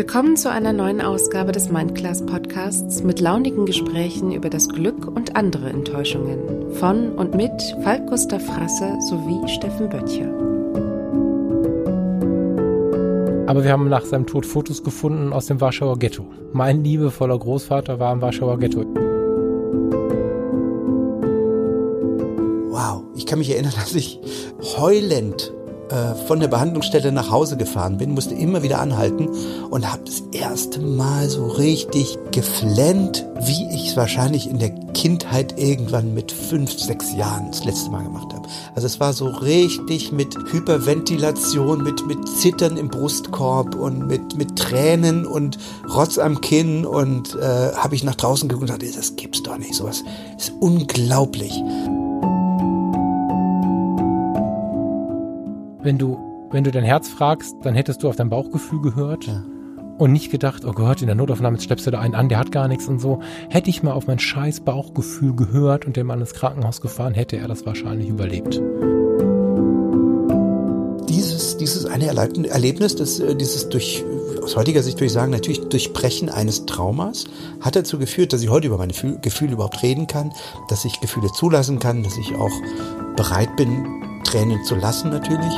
Willkommen zu einer neuen Ausgabe des Mindclass Podcasts mit launigen Gesprächen über das Glück und andere Enttäuschungen von und mit Falk Gustav Frasse sowie Steffen Böttcher. Aber wir haben nach seinem Tod Fotos gefunden aus dem Warschauer Ghetto. Mein liebevoller Großvater war im Warschauer Ghetto. Wow, ich kann mich erinnern, dass ich heulend äh, von der Behandlungsstelle nach Hause gefahren bin, musste immer wieder anhalten und habe das erste Mal so richtig geflennt, wie ich es wahrscheinlich in der Kindheit irgendwann mit fünf, sechs Jahren das letzte Mal gemacht habe. Also es war so richtig mit Hyperventilation, mit, mit Zittern im Brustkorb und mit, mit Tränen und Rotz am Kinn und äh, habe ich nach draußen geguckt und dachte, das gibt's doch nicht, sowas ist unglaublich. Wenn du, wenn du dein Herz fragst, dann hättest du auf dein Bauchgefühl gehört. Ja. Und nicht gedacht, oh Gott, in der Notaufnahme schleppst du da einen an, der hat gar nichts und so. Hätte ich mal auf mein scheiß Bauchgefühl gehört und den Mann ins Krankenhaus gefahren, hätte er das wahrscheinlich überlebt. Dieses, dieses eine Erlebnis, das, äh, dieses durch, aus heutiger Sicht würde ich sagen, natürlich Durchbrechen eines Traumas, hat dazu geführt, dass ich heute über meine Gefühle überhaupt reden kann, dass ich Gefühle zulassen kann, dass ich auch bereit bin, Tränen zu lassen natürlich.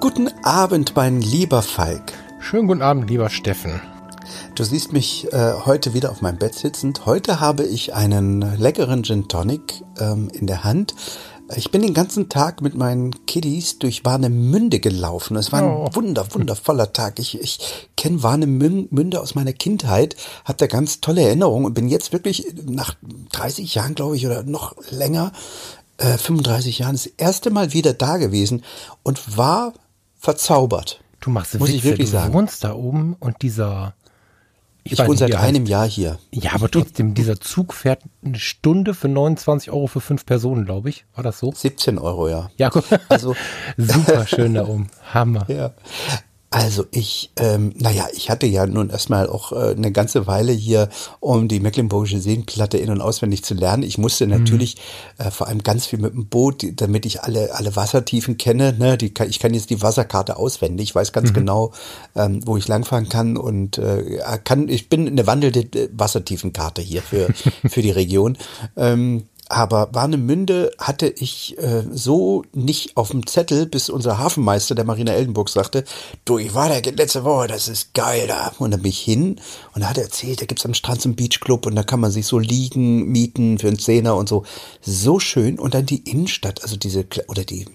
Guten Abend, mein lieber Falk. Schönen guten Abend, lieber Steffen. Du siehst mich äh, heute wieder auf meinem Bett sitzend. Heute habe ich einen leckeren Gin Tonic ähm, in der Hand ich bin den ganzen Tag mit meinen Kiddies durch Warnemünde gelaufen. Es war ein oh. wunder, wundervoller Tag. Ich, ich kenne Warnemünde aus meiner Kindheit, habe da ganz tolle Erinnerungen und bin jetzt wirklich nach 30 Jahren, glaube ich, oder noch länger, äh, 35 Jahren, das erste Mal wieder da gewesen und war verzaubert. Du machst muss Witze, ich wirklich du sagen. wohnst da oben und dieser ich, ich wohne seit einem Jahr hier. Ja, aber trotzdem, dieser Zug fährt eine Stunde für 29 Euro für fünf Personen, glaube ich. War das so? 17 Euro, ja. Ja, also super schön da oben. Hammer. Ja. Also ich, ähm, naja, ich hatte ja nun erstmal auch äh, eine ganze Weile hier, um die Mecklenburgische Seenplatte in- und auswendig zu lernen. Ich musste natürlich mhm. äh, vor allem ganz viel mit dem Boot, damit ich alle, alle Wassertiefen kenne. Ne? Die, ich kann jetzt die Wasserkarte auswendig, ich weiß ganz mhm. genau, ähm, wo ich langfahren kann und äh, kann, ich bin eine wandelnde Wassertiefenkarte hier für, für die Region. Ähm, aber Warnemünde hatte ich äh, so nicht auf dem Zettel, bis unser Hafenmeister, der Marina Eldenburg, sagte, du, ich war da letzte Woche, das ist geil da. Und dann bin ich hin und er hat erzählt, da gibt's am Strand so einen Beachclub und da kann man sich so liegen, mieten für einen Zehner und so. So schön. Und dann die Innenstadt, also diese, oder die,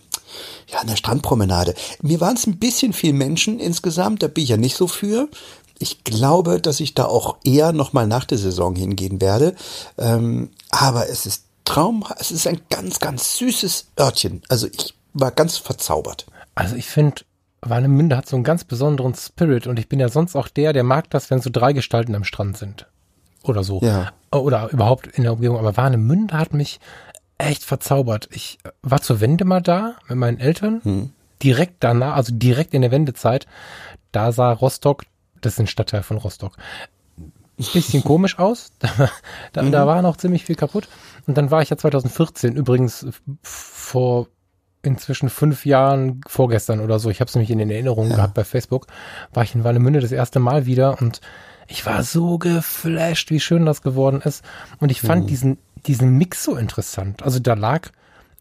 ja, an der Strandpromenade. Mir waren es ein bisschen viel Menschen insgesamt, da bin ich ja nicht so für. Ich glaube, dass ich da auch eher nochmal nach der Saison hingehen werde. Ähm, aber es ist Traum. Es ist ein ganz, ganz süßes Örtchen. Also ich war ganz verzaubert. Also ich finde, Warnemünde hat so einen ganz besonderen Spirit und ich bin ja sonst auch der, der mag das, wenn so drei Gestalten am Strand sind. Oder so. Ja. Oder überhaupt in der Umgebung. Aber Warnemünde hat mich echt verzaubert. Ich war zur Wende mal da mit meinen Eltern. Hm. Direkt danach, also direkt in der Wendezeit, da sah Rostock, das ist ein Stadtteil von Rostock, ein bisschen komisch aus. Da, da, mhm. da war noch ziemlich viel kaputt. Und dann war ich ja 2014, übrigens vor inzwischen fünf Jahren, vorgestern oder so, ich habe es nämlich in den Erinnerungen ja. gehabt bei Facebook, war ich in Wallemünde das erste Mal wieder und ich war so geflasht, wie schön das geworden ist. Und ich fand mhm. diesen, diesen Mix so interessant. Also da lag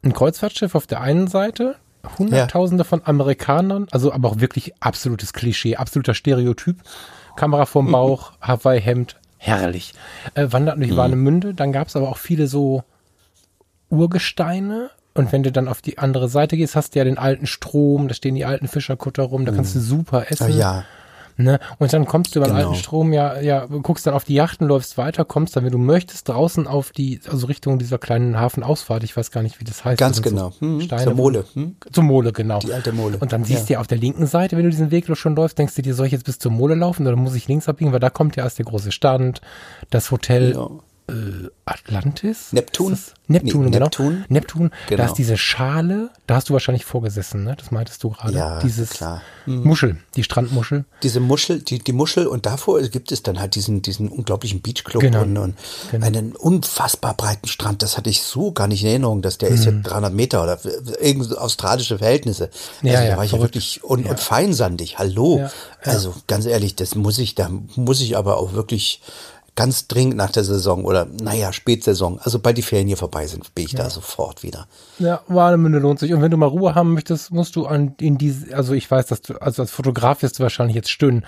ein Kreuzfahrtschiff auf der einen Seite, Hunderttausende ja. von Amerikanern, also aber auch wirklich absolutes Klischee, absoluter Stereotyp. Kamera vorm Bauch, Hawaii-Hemd, herrlich. Äh, wandert durch mhm. Warnemünde, dann gab es aber auch viele so Urgesteine. Und wenn du dann auf die andere Seite gehst, hast du ja den alten Strom, da stehen die alten Fischerkutter rum, da kannst du mhm. super essen. Ja. Ne? Und dann kommst du über den genau. alten Strom, ja, ja, guckst dann auf die Yachten, läufst weiter, kommst dann, wenn du möchtest, draußen auf die, also Richtung dieser kleinen Hafenausfahrt, ich weiß gar nicht, wie das heißt. Ganz genau. So hm, Steine, zur Mole. Hm? Zur Mole, genau. Die alte Mole. Und dann siehst ja. du ja auf der linken Seite, wenn du diesen Weg schon läufst, denkst du dir, soll ich jetzt bis zur Mole laufen oder muss ich links abbiegen, weil da kommt ja erst der große Stand, das Hotel. Ja. Äh, Atlantis? Neptun? Ist Neptun, Nee, genau. Neptun. Neptun. Da Genau. ist diese Schale, da hast du wahrscheinlich vorgesessen, ne? Das meintest du gerade. Ja, Dieses klar. Muschel, die Strandmuschel. Diese Muschel, die, die Muschel und davor gibt es dann halt diesen, diesen unglaublichen Beachclub Genau. und, und Genau. einen unfassbar breiten Strand. Das hatte ich so gar nicht in Erinnerung, dass der ist Mhm. ja 300 Meter oder irgend australische Verhältnisse. Ja, also ja, da war ich ja wirklich und, und feinsandig. Hallo. Ja, ja. Also ganz ehrlich, das muss ich, da muss ich aber auch wirklich ganz dringend nach der Saison oder naja, Spätsaison, also bei die Ferien hier vorbei sind, bin ich da sofort wieder. Ja, Warnemünde lohnt sich. Und wenn du mal Ruhe haben möchtest, musst du an in diese, also ich weiß, dass du, also als Fotograf wirst du wahrscheinlich jetzt stöhnen,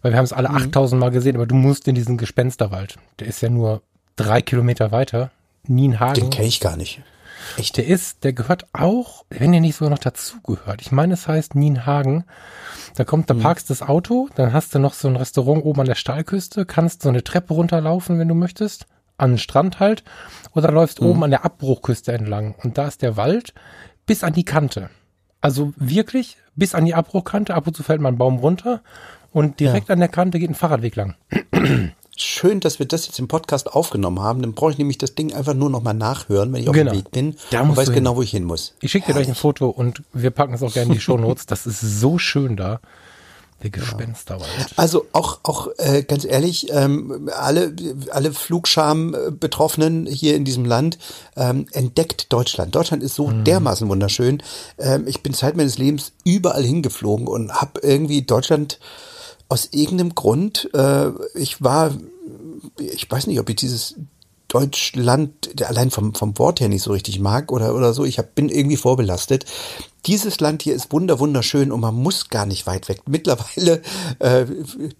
weil wir haben es alle Mhm. 8000 Mal gesehen, aber du musst in diesen Gespensterwald. Der ist ja nur drei Kilometer weiter. Nienhagen. Den kenne ich gar nicht. Echt? Der ist, der gehört auch, wenn der nicht sogar noch dazu gehört. Ich meine, es heißt Nienhagen. Da kommt, Mhm. da parkst das Auto, dann hast du noch so ein Restaurant oben an der Steilküste, kannst so eine Treppe runterlaufen, wenn du möchtest, an den Strand halt, oder läufst Mhm. oben an der Abbruchküste entlang. Und da ist der Wald bis an die Kante. Also wirklich bis an die Abbruchkante. Ab und zu fällt mal ein Baum runter und direkt an der Kante geht ein Fahrradweg lang. Schön, dass wir das jetzt im Podcast aufgenommen haben. Dann brauche ich nämlich das Ding einfach nur noch mal nachhören, wenn ich auf Genau. dem Weg bin Da und weiß genau, wo ich hin muss. Ich schicke dir gleich ein Foto und wir packen es auch gerne in die Shownotes. Das ist so schön da. Der Gespensterwald. Also auch, auch äh, ganz ehrlich, ähm, alle, alle Flugscham-Betroffenen hier in diesem Land, ähm, entdeckt Deutschland. Deutschland ist so dermaßen wunderschön. Ähm, ich bin Zeit meines Lebens überall hingeflogen und habe irgendwie Deutschland aus irgendeinem Grund, äh, ich war, ich weiß nicht, ob ich dieses Deutschland allein vom, vom Wort her nicht so richtig mag oder, oder so. Ich hab, bin irgendwie vorbelastet. Dieses Land hier ist wunder wunderschön und man muss gar nicht weit weg. Mittlerweile äh,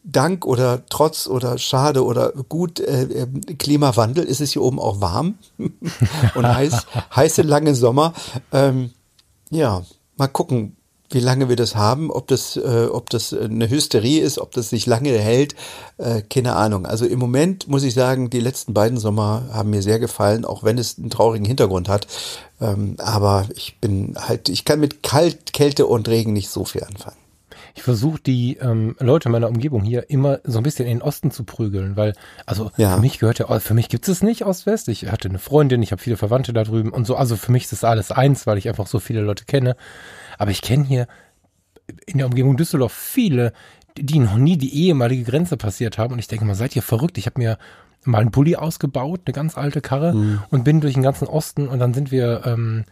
dank oder trotz oder schade oder gut äh, äh, Klimawandel ist es hier oben auch warm und heiß, heiße lange Sommer. Ähm, ja, mal gucken, wie lange wir das haben, ob das, äh, ob das eine Hysterie ist, ob das sich lange hält, äh, keine Ahnung. Also im Moment muss ich sagen, die letzten beiden Sommer haben mir sehr gefallen, auch wenn es einen traurigen Hintergrund hat. Ähm, aber ich bin halt, ich kann mit Kalt, Kälte und Regen nicht so viel anfangen. Ich versuche die ähm, Leute meiner Umgebung hier immer so ein bisschen in den Osten zu prügeln, weil, also Ja. für mich gehört ja, für mich gibt es nicht Ost-West. Ich hatte eine Freundin, ich habe viele Verwandte da drüben und so, also für mich ist das alles eins, weil ich einfach so viele Leute kenne. Aber ich kenne hier in der Umgebung Düsseldorf viele, die noch nie die ehemalige Grenze passiert haben. Und ich denke mal, seid ihr verrückt? Ich habe mir mal einen Bulli ausgebaut, eine ganz alte Karre und bin durch den ganzen Osten und dann sind wir ähm,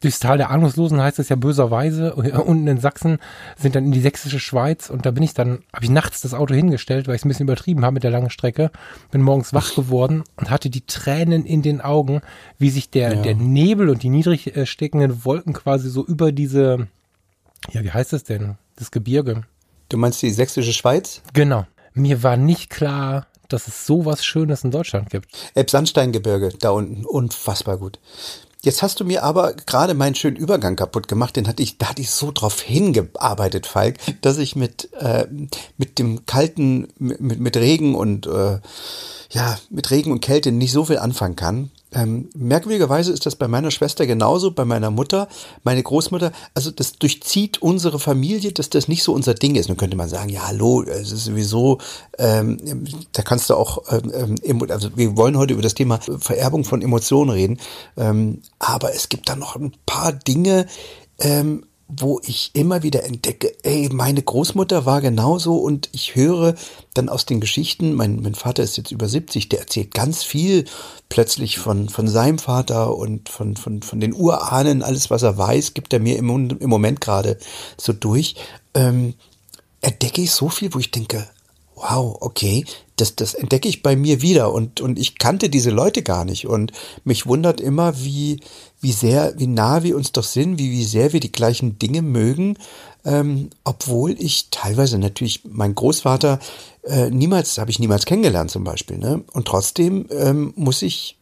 durchs Tal der Ahnungslosen heißt es ja böserweise unten in Sachsen sind dann in die sächsische Schweiz und da bin ich dann habe ich nachts das Auto hingestellt, weil ich es ein bisschen übertrieben habe mit der langen Strecke, bin morgens wach geworden und hatte die Tränen in den Augen, wie sich der der Nebel und die niedrig äh, steckenden Wolken quasi so über diese ja, wie heißt es denn? Das Gebirge. Du meinst die sächsische Schweiz? Genau. Mir war nicht klar, dass es sowas Schönes in Deutschland gibt. Elbsandsteingebirge, da unten, unfassbar gut. Jetzt hast du mir aber gerade meinen schönen Übergang kaputt gemacht, den hatte ich, da hatte ich so drauf hingearbeitet, Falk, dass ich mit, äh, mit dem kalten, mit, mit Regen und äh, ja, mit Regen und Kälte nicht so viel anfangen kann. Ähm, merkwürdigerweise ist das bei meiner Schwester genauso, bei meiner Mutter, meine Großmutter. Also das durchzieht unsere Familie, dass das nicht so unser Ding ist. Nun könnte man sagen, ja, hallo, es ist sowieso, ähm, da kannst du auch, ähm, emo- also wir wollen heute über das Thema Vererbung von Emotionen reden. Ähm, aber es gibt da noch ein paar Dinge, ähm, wo ich immer wieder entdecke, ey, meine Großmutter war genauso und ich höre dann aus den Geschichten, mein, mein Vater ist jetzt über 70, der erzählt ganz viel plötzlich von, von seinem Vater und von, von, von den Urahnen, alles was er weiß, gibt er mir im, im Moment gerade so durch. Ähm, entdecke ich so viel, wo ich denke, wow, okay, das, das entdecke ich bei mir wieder und, und ich kannte diese Leute gar nicht und mich wundert immer, wie, wie sehr, wie nah wir uns doch sind, wie, wie sehr wir die gleichen Dinge mögen, ähm, obwohl ich teilweise natürlich, mein Großvater, äh, niemals, habe ich niemals kennengelernt zum Beispiel, ne? Und trotzdem ähm, muss ich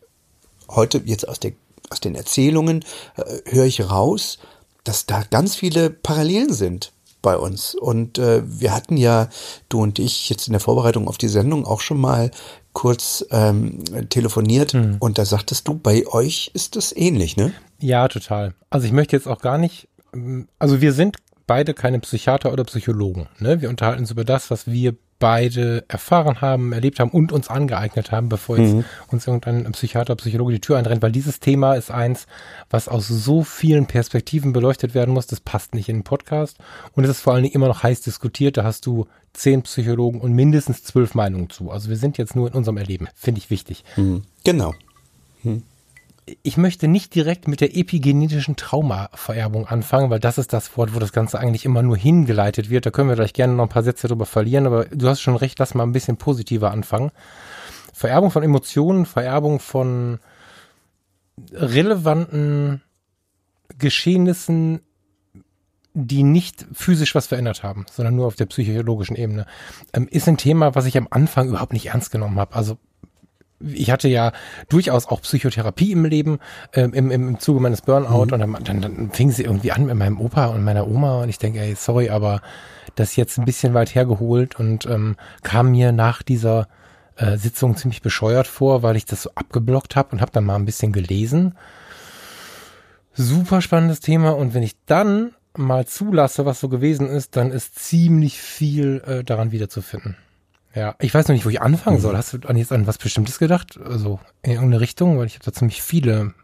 heute jetzt aus, der, aus den Erzählungen äh, höre ich raus, dass da ganz viele Parallelen sind bei uns. Und äh, wir hatten ja, du und ich, jetzt in der Vorbereitung auf die Sendung auch schon mal kurz ähm, telefoniert und da sagtest du, bei euch ist das ähnlich, ne? Ja, total. Also ich möchte jetzt auch gar nicht, also wir sind beide keine Psychiater oder Psychologen. Ne? Wir unterhalten uns über das, was wir beide erfahren haben, erlebt haben und uns angeeignet haben, bevor jetzt mhm. uns irgendein Psychiater, Psychologe die Tür einrennt, weil dieses Thema ist eins, was aus so vielen Perspektiven beleuchtet werden muss, das passt nicht in den Podcast und es ist vor allen Dingen immer noch heiß diskutiert, da hast du zehn Psychologen und mindestens zwölf Meinungen zu. Also wir sind jetzt nur in unserem Erleben, finde ich wichtig. Mhm. Genau. Mhm ich möchte nicht direkt mit der epigenetischen Traumavererbung anfangen, weil das ist das Wort, wo das Ganze eigentlich immer nur hingeleitet wird. Da können wir gleich gerne noch ein paar Sätze drüber verlieren, aber du hast schon recht, lass mal ein bisschen positiver anfangen. Vererbung von Emotionen, Vererbung von relevanten Geschehnissen, die nicht physisch was verändert haben, sondern nur auf der psychologischen Ebene, ähm, ist ein Thema, was ich am Anfang überhaupt nicht ernst genommen habe. Also ich hatte ja durchaus auch Psychotherapie im Leben, ähm, im, im Zuge meines Burnout mhm. und dann, dann, dann fing sie irgendwie an mit meinem Opa und meiner Oma und ich denke, ey, sorry, aber das ist jetzt ein bisschen weit hergeholt und ähm, kam mir nach dieser äh, Sitzung ziemlich bescheuert vor, weil ich das so abgeblockt habe und habe dann mal ein bisschen gelesen. Super spannendes Thema und wenn ich dann mal zulasse, was so gewesen ist, dann ist ziemlich viel äh, daran wiederzufinden. Ja, ich weiß noch nicht, wo ich anfangen soll. Mhm. Hast du an jetzt an was Bestimmtes gedacht? Also in irgendeine Richtung? Weil ich habe da ziemlich viele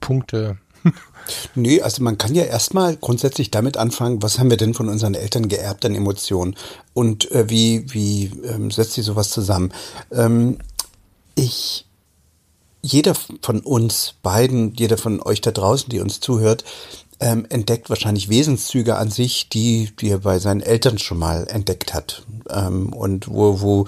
Punkte. nee, also man kann ja erstmal grundsätzlich damit anfangen, was haben wir denn von unseren Eltern geerbt an Emotionen und äh, wie, wie ähm, setzt sich sowas zusammen? Ähm, ich, jeder von uns beiden, jeder von euch da draußen, die uns zuhört, ähm, entdeckt wahrscheinlich Wesenszüge an sich, die, die er bei seinen Eltern schon mal entdeckt hat. Ähm, und wo, wo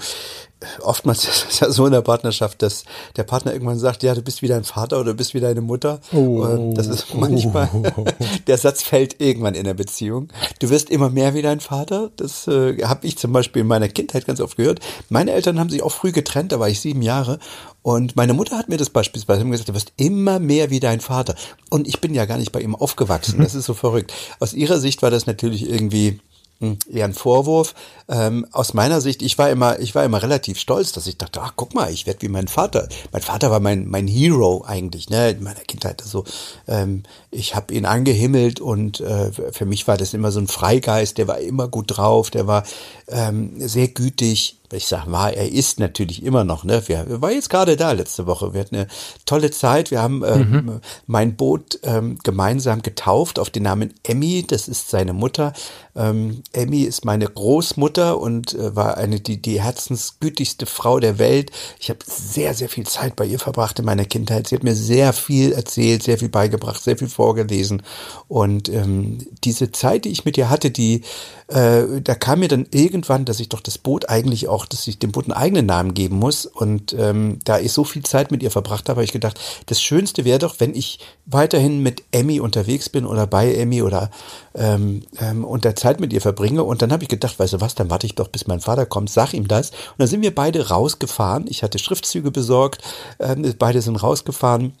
oftmals ist es ja so in der Partnerschaft, dass der Partner irgendwann sagt, ja, du bist wie dein Vater oder du bist wie deine Mutter. Oh, das ist manchmal, oh. der Satz fällt irgendwann in der Beziehung. Du wirst immer mehr wie dein Vater. Das äh, habe ich zum Beispiel in meiner Kindheit ganz oft gehört. Meine Eltern haben sich auch früh getrennt, da war ich sieben Jahre. Und meine Mutter hat mir das beispielsweise gesagt, du wirst immer mehr wie dein Vater. Und ich bin ja gar nicht bei ihm aufgewachsen. Das ist so verrückt. Aus ihrer Sicht war das natürlich irgendwie hm, eher ein Vorwurf. Ähm, aus meiner Sicht, ich war immer, ich war immer relativ stolz, dass ich dachte, ach guck mal, ich werde wie mein Vater. Mein Vater war mein mein Hero eigentlich, ne, in meiner Kindheit. Also ähm, ich habe ihn angehimmelt und äh, für mich war das immer so ein Freigeist. Der war immer gut drauf, der war ähm, sehr gütig ich sag war, er ist natürlich immer noch, ne? Wir, wir war jetzt gerade da letzte Woche. Wir hatten eine tolle Zeit. Wir haben ähm, mhm. mein Boot ähm, gemeinsam getauft auf den Namen Emmy. Das ist seine Mutter. Ähm, Emmy ist meine Großmutter und äh, war eine die die herzensgütigste Frau der Welt. Ich habe sehr sehr viel Zeit bei ihr verbracht in meiner Kindheit. Sie hat mir sehr viel erzählt, sehr viel beigebracht, sehr viel vorgelesen und ähm, diese Zeit, die ich mit ihr hatte, die äh, da kam mir dann irgendwann, dass ich doch das Boot eigentlich auch, dass ich dem Boot einen eigenen Namen geben muss. Und ähm, da ich so viel Zeit mit ihr verbracht habe, habe ich gedacht, das Schönste wäre doch, wenn ich weiterhin mit Emmy unterwegs bin oder bei Emmy oder ähm, ähm, und der Zeit mit ihr verbringe. Und dann habe ich gedacht, weißt du was, dann warte ich doch, bis mein Vater kommt, sag ihm das. Und dann sind wir beide rausgefahren. Ich hatte Schriftzüge besorgt, ähm, beide sind rausgefahren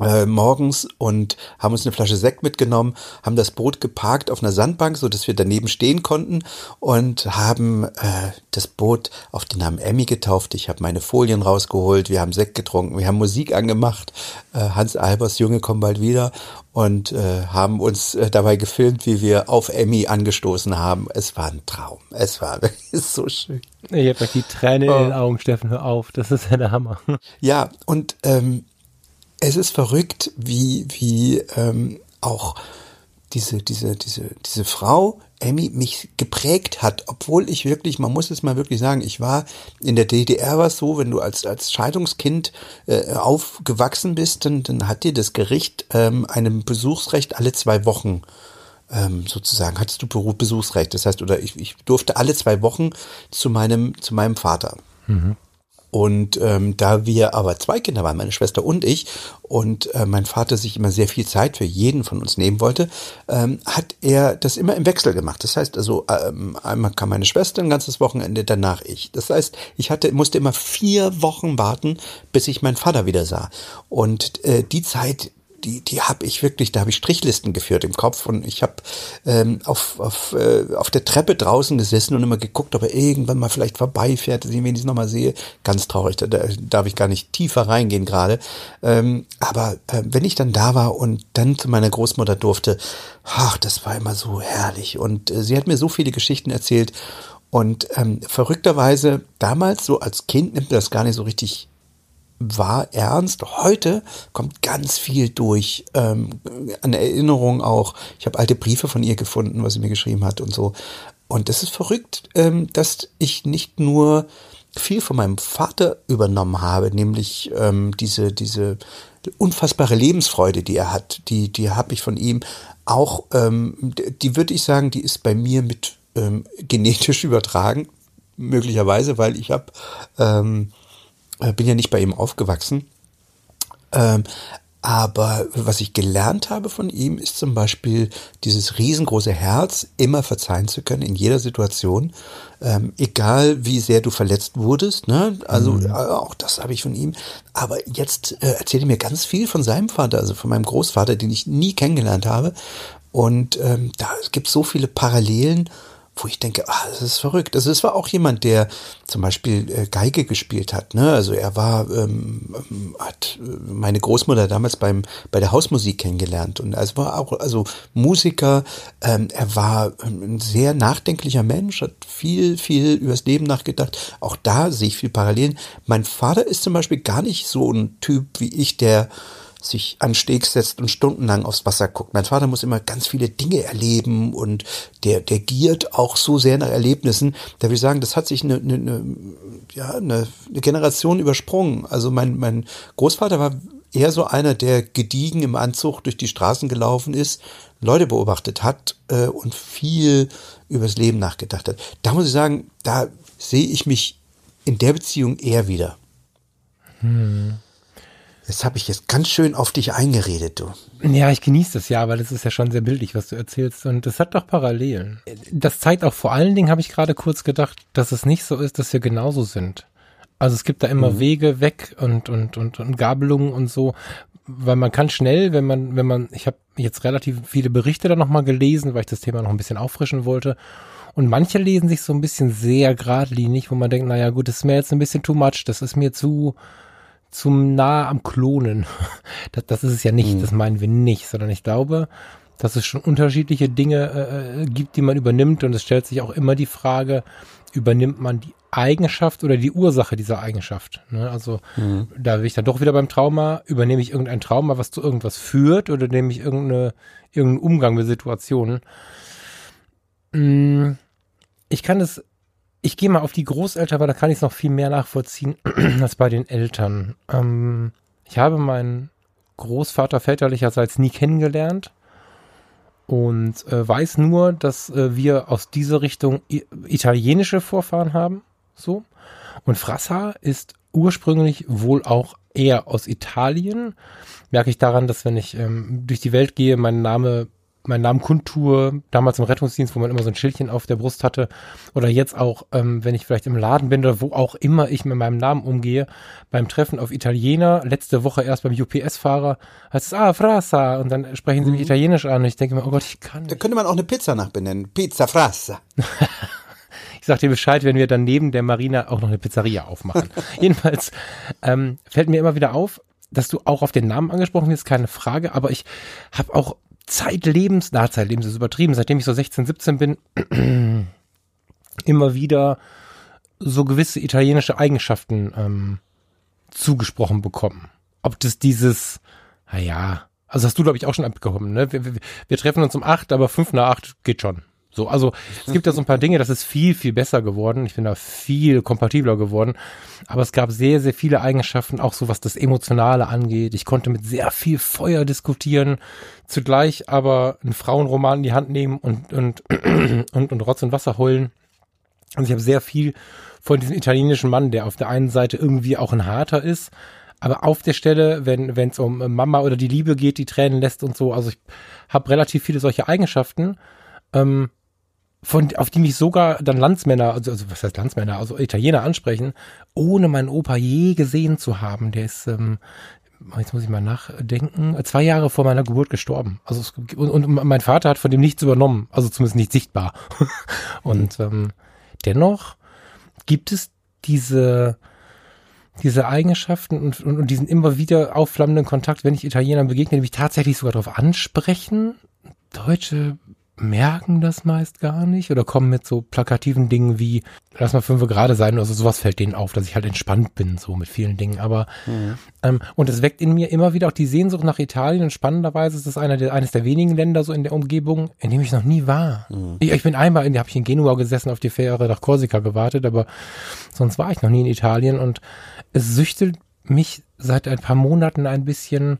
äh, morgens und haben uns eine Flasche Sekt mitgenommen, haben das Boot geparkt auf einer Sandbank, so dass wir daneben stehen konnten und haben äh, das Boot auf den Namen Emmy getauft. Ich habe meine Folien rausgeholt, wir haben Sekt getrunken, wir haben Musik angemacht. Äh, Hans Albers Junge kommen bald wieder und äh, haben uns äh, dabei gefilmt, wie wir auf Emmy angestoßen haben. Es war ein Traum. Es war so schön. Ich habe die Träne oh. in den Augen, Steffen, hör auf. Das ist ja der Hammer. Ja, und ähm, es ist verrückt, wie, wie ähm, auch diese, diese, diese, diese Frau, Emmy, mich geprägt hat, obwohl ich wirklich, man muss es mal wirklich sagen, ich war in der DDR war es so, wenn du als, als Scheidungskind äh, aufgewachsen bist, dann, dann hat dir das Gericht ähm, einem Besuchsrecht alle zwei Wochen ähm, sozusagen, hattest du Besuchsrecht. Das heißt, oder ich, ich durfte alle zwei Wochen zu meinem, zu meinem Vater. Mhm. Und ähm, da wir aber zwei Kinder waren, meine Schwester und ich, und äh, mein Vater sich immer sehr viel Zeit für jeden von uns nehmen wollte, ähm, hat er das immer im Wechsel gemacht. Das heißt also, ähm, einmal kam meine Schwester ein ganzes Wochenende, danach ich. Das heißt, ich hatte, musste immer vier Wochen warten, bis ich meinen Vater wieder sah. Und äh, die Zeit, die, die habe ich wirklich, da habe ich Strichlisten geführt im Kopf und ich habe ähm, auf, auf, äh, auf der Treppe draußen gesessen und immer geguckt, ob er irgendwann mal vielleicht vorbeifährt, dass ich wenigstens nochmal sehe. Ganz traurig, da, da darf ich gar nicht tiefer reingehen gerade. Ähm, aber äh, wenn ich dann da war und dann zu meiner Großmutter durfte, ach, das war immer so herrlich. Und äh, sie hat mir so viele Geschichten erzählt Und ähm, verrückterweise, damals so als Kind nimmt das gar nicht so richtig wahr ernst. Heute kommt ganz viel durch ähm, an Erinnerungen auch. Ich habe alte Briefe von ihr gefunden, was sie mir geschrieben hat und so. Und es ist verrückt, ähm, dass ich nicht nur viel von meinem Vater übernommen habe, nämlich ähm, diese, diese unfassbare Lebensfreude, die er hat, die, die habe ich von ihm auch, ähm, die würde ich sagen, die ist bei mir mit ähm, genetisch übertragen, möglicherweise, weil ich habe, ähm, äh, bin ja nicht bei ihm aufgewachsen. Ähm, aber was ich gelernt habe von ihm, ist zum Beispiel dieses riesengroße Herz, immer verzeihen zu können in jeder Situation, ähm, egal wie sehr du verletzt wurdest. Ne? Also mhm. Äh, auch das habe ich von ihm. Aber jetzt äh, erzählt er mir ganz viel von seinem Vater, also von meinem Großvater, den ich nie kennengelernt habe. Und ähm, da gibt es so viele Parallelen wo ich denke, ah, das ist verrückt. Also es war auch jemand, der zum Beispiel äh, Geige gespielt hat. Ne? Also er war, ähm, ähm hat äh, meine Großmutter damals beim bei der Hausmusik kennengelernt und also war auch also Musiker. Ähm, er war ein sehr nachdenklicher Mensch, hat viel viel übers Leben nachgedacht. Auch da sehe ich viel Parallelen. Mein Vater ist zum Beispiel gar nicht so ein Typ wie ich, der sich an Steg setzt und stundenlang aufs Wasser guckt. Mein Vater muss immer ganz viele Dinge erleben und der, der giert auch so sehr nach Erlebnissen. Da will ich sagen, das hat sich eine, eine, eine, ja, eine, eine Generation übersprungen. Also mein, mein Großvater war eher so einer, der gediegen im Anzug durch die Straßen gelaufen ist, Leute beobachtet hat äh, und viel übers Leben nachgedacht hat. Da muss ich sagen, da sehe ich mich in der Beziehung eher wieder. Hm. Jetzt habe ich jetzt ganz schön auf dich eingeredet, du. Ja, ich genieße das ja, weil das ist ja schon sehr bildlich, was du erzählst. Und das hat doch Parallelen. Das zeigt auch vor allen Dingen, habe ich gerade kurz gedacht, dass es nicht so ist, dass wir genauso sind. Also es gibt da immer mhm. Wege weg und, und, und, und Gabelungen und so. Weil man kann schnell, wenn man, wenn man, ich habe jetzt relativ viele Berichte da nochmal gelesen, weil ich das Thema noch ein bisschen auffrischen wollte. Und manche lesen sich so ein bisschen sehr geradlinig, wo man denkt, naja gut, das ist mir jetzt ein bisschen too much, das ist mir zu, zum nah am Klonen. Das, das ist es ja nicht, mhm. das meinen wir nicht, sondern ich glaube, dass es schon unterschiedliche Dinge äh, äh, gibt, die man übernimmt und es stellt sich auch immer die Frage, übernimmt man die Eigenschaft oder die Ursache dieser Eigenschaft. Ne? Also mhm. da bin ich dann doch wieder beim Trauma. Übernehme ich irgendein Trauma, was zu irgendwas führt, oder nehme ich irgendeine, irgendeinen Umgang mit Situationen? Mm, ich kann es ich gehe mal auf die Großeltern, weil da kann ich es noch viel mehr nachvollziehen als bei den Eltern. Ähm, ich habe meinen Großvater väterlicherseits nie kennengelernt und äh, weiß nur, dass äh, wir aus dieser Richtung italienische Vorfahren haben. So. Und Frassa ist ursprünglich wohl auch eher aus Italien. Merke ich daran, dass wenn ich ähm, durch die Welt gehe, mein Name meinen Namen kundtue, damals im Rettungsdienst, wo man immer so ein Schildchen auf der Brust hatte, oder jetzt auch, ähm, wenn ich vielleicht im Laden bin oder wo auch immer ich mit meinem Namen umgehe, beim Treffen auf Italiener, letzte Woche erst beim UPS-Fahrer, heißt es, ah, Frasa, und dann sprechen sie mich mhm. Italienisch an und ich denke mir, oh Gott, ich kann nicht. Da könnte man auch eine Pizza nach benennen, Pizza Frasa. ich sag dir Bescheid, wenn wir dann neben der Marina auch noch eine Pizzeria aufmachen. Jedenfalls ähm, fällt mir immer wieder auf, dass du auch auf den Namen angesprochen wirst, keine Frage, aber ich habe auch zeitlebens, na, zeitlebens ist übertrieben, seitdem ich so 16, 17 bin, immer wieder so gewisse italienische Eigenschaften ähm, zugesprochen bekommen. Ob das dieses, naja, also hast du, glaube ich, auch schon abgekommen, ne? Wir, wir, wir treffen uns um acht, aber fünf nach acht geht schon. So, also es gibt da so ein paar Dinge, das ist viel, viel besser geworden. Ich bin da viel kompatibler geworden. Aber es gab sehr, sehr viele Eigenschaften, auch so was das Emotionale angeht. Ich konnte mit sehr viel Feuer diskutieren, zugleich aber einen Frauenroman in die Hand nehmen und, und, und, und Rotz und Wasser heulen. Also ich habe sehr viel von diesem italienischen Mann, der auf der einen Seite irgendwie auch ein harter ist, aber auf der Stelle, wenn es um Mama oder die Liebe geht, die Tränen lässt und so, also ich habe relativ viele solche Eigenschaften. Ähm, von, auf die mich sogar dann Landsmänner, also, also was heißt Landsmänner, also Italiener ansprechen, ohne meinen Opa je gesehen zu haben. Der ist, ähm, jetzt muss ich mal nachdenken, zwei Jahre vor meiner Geburt gestorben. Also es, und, und mein Vater hat von dem nichts übernommen, also zumindest nicht sichtbar. und ähm, dennoch gibt es diese diese Eigenschaften und, und, und diesen immer wieder aufflammenden Kontakt, wenn ich Italienern begegne, die mich tatsächlich sogar darauf ansprechen, Deutsche merken das meist gar nicht oder kommen mit so plakativen Dingen wie, lass mal fünf gerade sein, also sowas fällt denen auf, dass ich halt entspannt bin, so mit vielen Dingen. Aber mhm. ähm, und es weckt in mir immer wieder auch die Sehnsucht nach Italien und spannenderweise ist es einer der, eines der wenigen Länder so in der Umgebung, in dem ich noch nie war. Mhm. Ich, ich bin einmal in, habe ich in Genua gesessen, auf die Fähre nach Korsika gewartet, aber sonst war ich noch nie in Italien und es süchtelt mich seit ein paar Monaten ein bisschen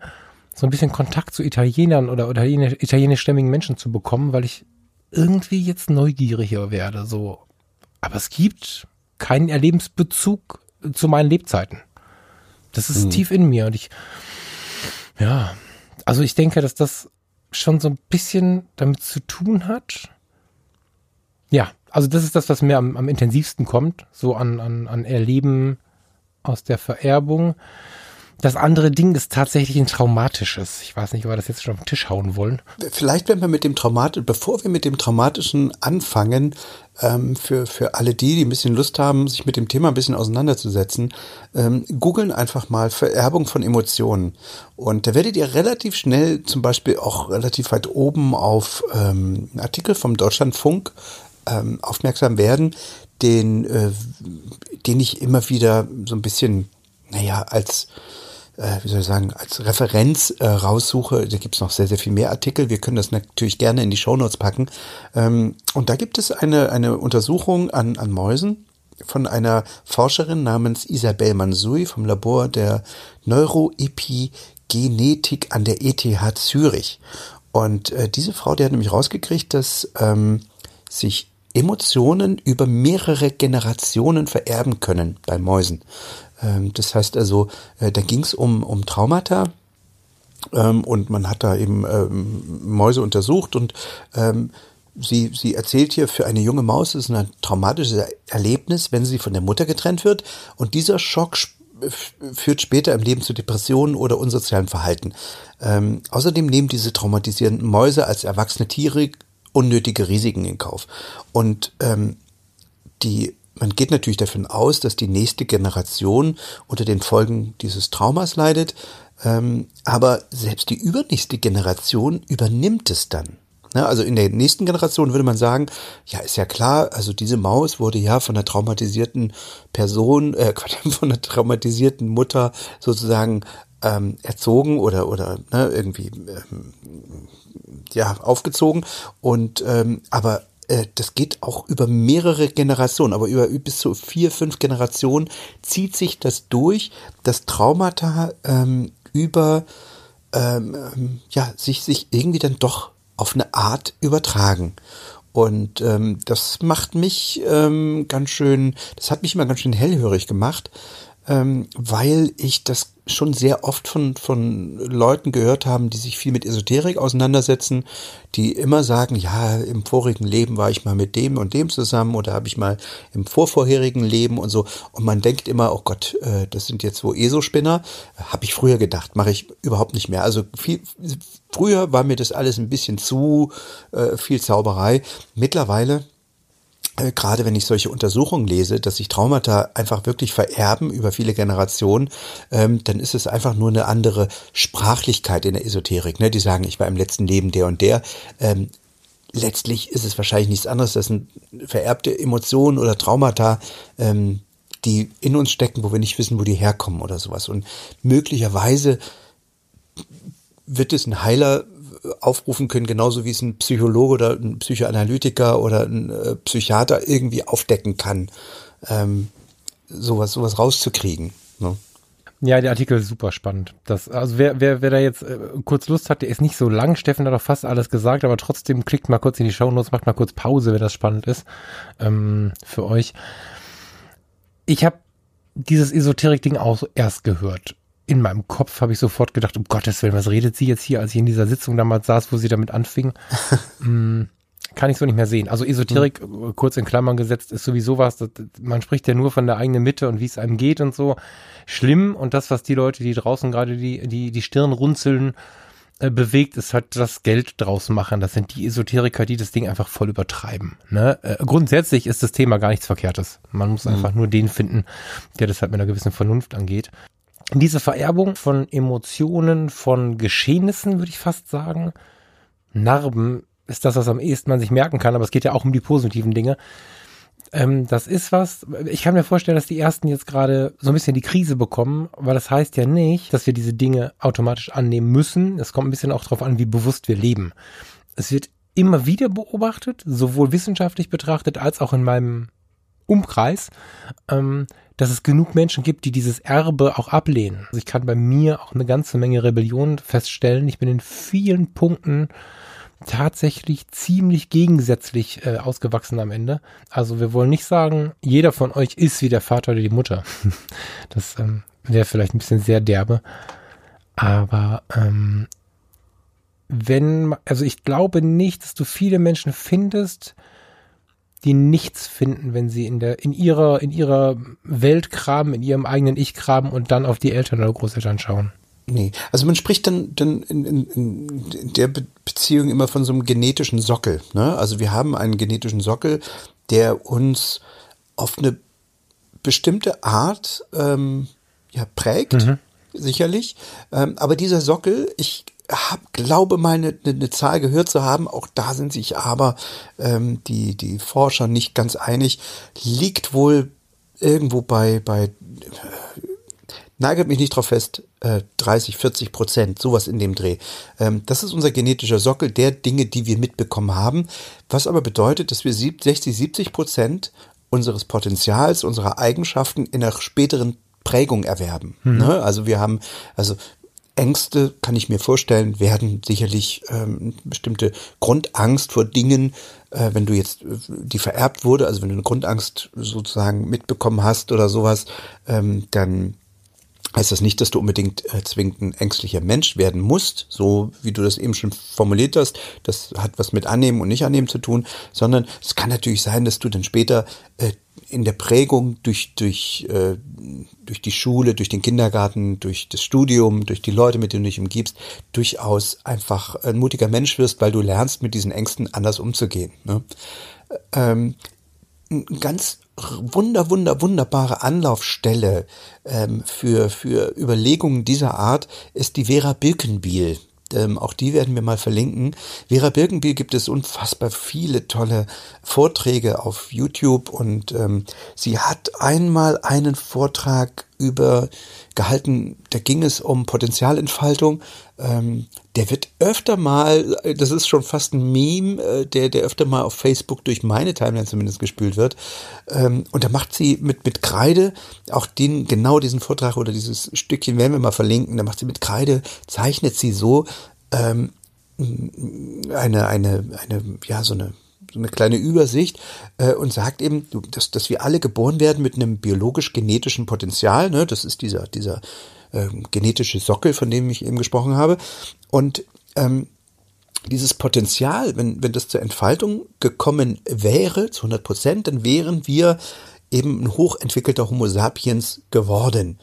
so ein bisschen Kontakt zu Italienern oder, oder italienischstämmigen Menschen zu bekommen, weil ich irgendwie jetzt neugieriger werde, so. Aber es gibt keinen Erlebensbezug zu meinen Lebzeiten. Das ist hm. tief in mir und ich, ja, also ich denke, dass das schon so ein bisschen damit zu tun hat. Ja, also das ist das, was mir am, am intensivsten kommt, so an, an, an Erleben aus der Vererbung. Das andere Ding ist tatsächlich ein traumatisches. Ich weiß nicht, ob wir das jetzt schon auf den Tisch hauen wollen. Vielleicht, wenn wir mit dem traumatischen, bevor wir mit dem traumatischen anfangen, ähm, für, für alle die, die ein bisschen Lust haben, sich mit dem Thema ein bisschen auseinanderzusetzen, ähm, googeln einfach mal Vererbung von Emotionen. Und da werdet ihr relativ schnell zum Beispiel auch relativ weit oben auf ähm, einen Artikel vom Deutschlandfunk ähm, aufmerksam werden, den, äh, den ich immer wieder so ein bisschen, naja, als wie soll ich sagen, als Referenz äh, raussuche, da gibt es noch sehr, sehr viel mehr Artikel. Wir können das natürlich gerne in die Shownotes packen. Ähm, und da gibt es eine, eine Untersuchung an, an Mäusen von einer Forscherin namens Isabel Mansui vom Labor der Neuroepigenetik an der ETH Zürich. Und äh, diese Frau, die hat nämlich rausgekriegt, dass ähm, sich Emotionen über mehrere Generationen vererben können bei Mäusen. Ähm, das heißt also, äh, da ging es um, um Traumata ähm, und man hat da eben ähm, Mäuse untersucht und sie, sie erzählt hier, für eine junge Maus ist ein traumatisches Erlebnis, wenn sie von der Mutter getrennt wird und dieser Schock führt später im Leben zu Depressionen oder unsozialem Verhalten. Ähm, außerdem nehmen diese traumatisierenden Mäuse als erwachsene Tiere unnötige Risiken in Kauf. Und ähm, die man geht natürlich davon aus, dass die nächste Generation unter den Folgen dieses Traumas leidet, ähm, aber selbst die übernächste Generation übernimmt es dann. Ne, also in der nächsten Generation würde man sagen, ja, ist ja klar, also diese Maus wurde ja von einer traumatisierten Person, äh, von einer traumatisierten Mutter sozusagen ähm, erzogen oder oder ne, irgendwie ähm, ja aufgezogen und ähm, aber äh, das geht auch über mehrere Generationen, aber über bis zu vier, fünf Generationen zieht sich das durch, dass Traumata ähm, über ähm, ähm, ja sich sich irgendwie dann doch auf eine Art übertragen. Und ähm, das macht mich ähm, ganz schön, das hat mich immer ganz schön hellhörig gemacht, ähm, weil ich das schon sehr oft von, von Leuten gehört haben, die sich viel mit Esoterik auseinandersetzen, die immer sagen, ja, im vorigen Leben war ich mal mit dem und dem zusammen oder habe ich mal im vorvorherigen Leben und so. Und man denkt immer, oh Gott, äh, das sind jetzt wo ESO-Spinner. Habe ich früher gedacht, mache ich überhaupt nicht mehr. Also viel, früher war mir das alles ein bisschen zu äh, viel Zauberei. Mittlerweile gerade wenn ich solche Untersuchungen lese, dass sich Traumata einfach wirklich vererben über viele Generationen, ähm, dann ist es einfach nur eine andere Sprachlichkeit in der Esoterik. Ne? Die sagen, ich war im letzten Leben der und der. Ähm, letztlich ist es wahrscheinlich nichts anderes, das sind vererbte Emotionen oder Traumata, ähm, die in uns stecken, wo wir nicht wissen, wo die herkommen oder sowas. Und möglicherweise wird es ein Heiler aufrufen können, genauso wie es ein Psychologe oder ein Psychoanalytiker oder ein äh, Psychiater irgendwie aufdecken kann, ähm, sowas, sowas rauszukriegen. Ne? Ja, der Artikel ist super spannend. Das, also wer, wer, wer da jetzt äh, kurz Lust hat, der ist nicht so lang. Steffen hat doch fast alles gesagt, aber trotzdem klickt mal kurz in die Show Notes, macht mal kurz Pause, wenn das spannend ist ähm, für euch. Ich habe dieses Esoterik-Ding auch erst gehört in meinem Kopf habe ich sofort gedacht, um Gottes Willen, was redet sie jetzt hier, als ich in dieser Sitzung damals saß, wo sie damit anfing? hm, kann ich so nicht mehr sehen. Also Esoterik, mhm. kurz in Klammern gesetzt, ist sowieso was, das, man spricht ja nur von der eigenen Mitte und wie es einem geht und so. Schlimm und das, was die Leute, die draußen gerade die, die, die Stirn runzeln, äh, bewegt, ist halt das Geld draus machen. Das sind die Esoteriker, die das Ding einfach voll übertreiben. Ne? Äh, grundsätzlich ist das Thema gar nichts Verkehrtes. Man muss mhm. einfach nur den finden, der das halt mit einer gewissen Vernunft angeht diese Vererbung von Emotionen, von Geschehnissen, würde ich fast sagen, Narben ist das, was am ehesten man sich merken kann, aber es geht ja auch um die positiven Dinge. Ähm, das ist was, ich kann mir vorstellen, dass die ersten jetzt gerade so ein bisschen die Krise bekommen, weil das heißt ja nicht, dass wir diese Dinge automatisch annehmen müssen. Es kommt ein bisschen auch darauf an, wie bewusst wir leben. Es wird immer wieder beobachtet, sowohl wissenschaftlich betrachtet als auch in meinem Umkreis, ähm, dass es genug Menschen gibt, die dieses Erbe auch ablehnen. Also ich kann bei mir auch eine ganze Menge Rebellion feststellen. Ich bin in vielen Punkten tatsächlich ziemlich gegensätzlich äh, ausgewachsen am Ende. Also wir wollen nicht sagen, jeder von euch ist wie der Vater oder die Mutter. Das ähm, wäre vielleicht ein bisschen sehr derbe. Aber ähm, wenn, also ich glaube nicht, dass du viele Menschen findest, die nichts finden, wenn sie in der, in ihrer, in ihrer Welt kramen, in ihrem eigenen Ich kramen und dann auf die Eltern oder Großeltern schauen. Nee, also man spricht dann, dann in, in, in der Beziehung immer von so einem genetischen Sockel. Ne? Also wir haben einen genetischen Sockel, der uns auf eine bestimmte Art ähm, ja, prägt, mhm. sicherlich. Ähm, aber dieser Sockel, ich hab, glaube mal eine, eine Zahl gehört zu haben, auch da sind sich aber ähm, die, die Forscher nicht ganz einig, liegt wohl irgendwo bei, bei nagelt mich nicht drauf fest, äh, 30, 40 Prozent, sowas in dem Dreh. Ähm, das ist unser genetischer Sockel der Dinge, die wir mitbekommen haben, was aber bedeutet, dass wir 60, 70 Prozent unseres Potenzials, unserer Eigenschaften in einer späteren Prägung erwerben. Mhm. Ne? Also wir haben, also Ängste, kann ich mir vorstellen, werden sicherlich ähm, bestimmte Grundangst vor Dingen, äh, wenn du jetzt, äh, die vererbt wurde, also wenn du eine Grundangst sozusagen mitbekommen hast oder sowas, ähm, dann heißt das nicht, dass du unbedingt äh, zwingend ein ängstlicher Mensch werden musst, so wie du das eben schon formuliert hast. Das hat was mit Annehmen und Nicht-Annehmen zu tun, sondern es kann natürlich sein, dass du dann später äh, in der Prägung durch, durch, äh, durch die Schule, durch den Kindergarten, durch das Studium, durch die Leute, mit denen du dich umgibst, durchaus einfach ein mutiger Mensch wirst, weil du lernst, mit diesen Ängsten anders umzugehen. Ne? Ähm, ganz wunder, wunder, wunderbare Anlaufstelle ähm, für, für Überlegungen dieser Art ist die Vera Birkenbiel. Ähm, auch die werden wir mal verlinken. Vera Birkenbiel gibt es unfassbar viele tolle Vorträge auf YouTube und ähm, sie hat einmal einen Vortrag über gehalten, da ging es um Potenzialentfaltung. Ähm, der wird öfter mal, das ist schon fast ein Meme, äh, der, der öfter mal auf Facebook durch meine Timeline zumindest gespült wird. Ähm, und da macht sie mit, mit Kreide auch den, genau diesen Vortrag oder dieses Stückchen werden wir mal verlinken, da macht sie mit Kreide, zeichnet sie so ähm, eine, eine, eine, ja, so eine eine kleine Übersicht äh, und sagt eben, dass, dass wir alle geboren werden mit einem biologisch-genetischen Potenzial. Ne? Das ist dieser, dieser äh, genetische Sockel, von dem ich eben gesprochen habe. Und ähm, dieses Potenzial, wenn, wenn das zur Entfaltung gekommen wäre, zu 100 Prozent, dann wären wir eben ein hochentwickelter Homo sapiens geworden.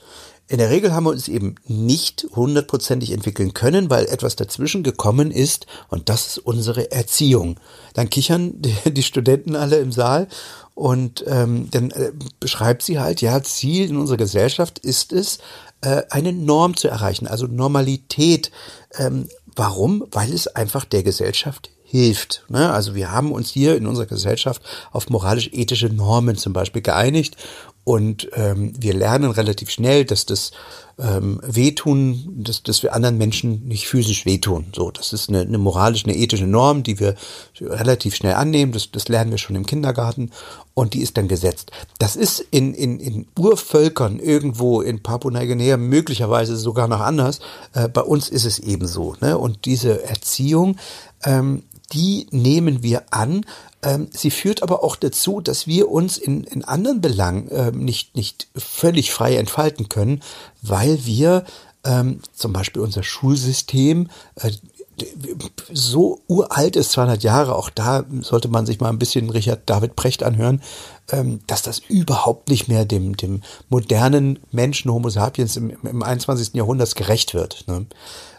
In der Regel haben wir uns eben nicht hundertprozentig entwickeln können, weil etwas dazwischen gekommen ist und das ist unsere Erziehung. Dann kichern die, die Studenten alle im Saal und ähm, dann äh, beschreibt sie halt, ja, Ziel in unserer Gesellschaft ist es, äh, eine Norm zu erreichen, also Normalität. Ähm, warum? Weil es einfach der Gesellschaft hilft. Ne? Also wir haben uns hier in unserer Gesellschaft auf moralisch-ethische Normen zum Beispiel geeinigt und ähm, wir lernen relativ schnell, dass das ähm, Wehtun, dass, dass wir anderen Menschen nicht physisch wehtun. So, das ist eine, eine moralische, eine ethische Norm, die wir relativ schnell annehmen. Das, das lernen wir schon im Kindergarten und die ist dann gesetzt. Das ist in, in, in Urvölkern irgendwo in Papua-Neuguinea möglicherweise sogar noch anders. Äh, bei uns ist es ebenso. Ne? Und diese Erziehung, ähm, die nehmen wir an, ähm, sie führt aber auch dazu, dass wir uns in, in anderen Belangen äh, nicht, nicht völlig frei entfalten können, weil wir ähm, zum Beispiel unser Schulsystem äh, so uralt ist, 200 Jahre, auch da sollte man sich mal ein bisschen Richard David Precht anhören, ähm, dass das überhaupt nicht mehr dem, dem modernen Menschen Homo sapiens im, im 21. Jahrhundert gerecht wird. Ne?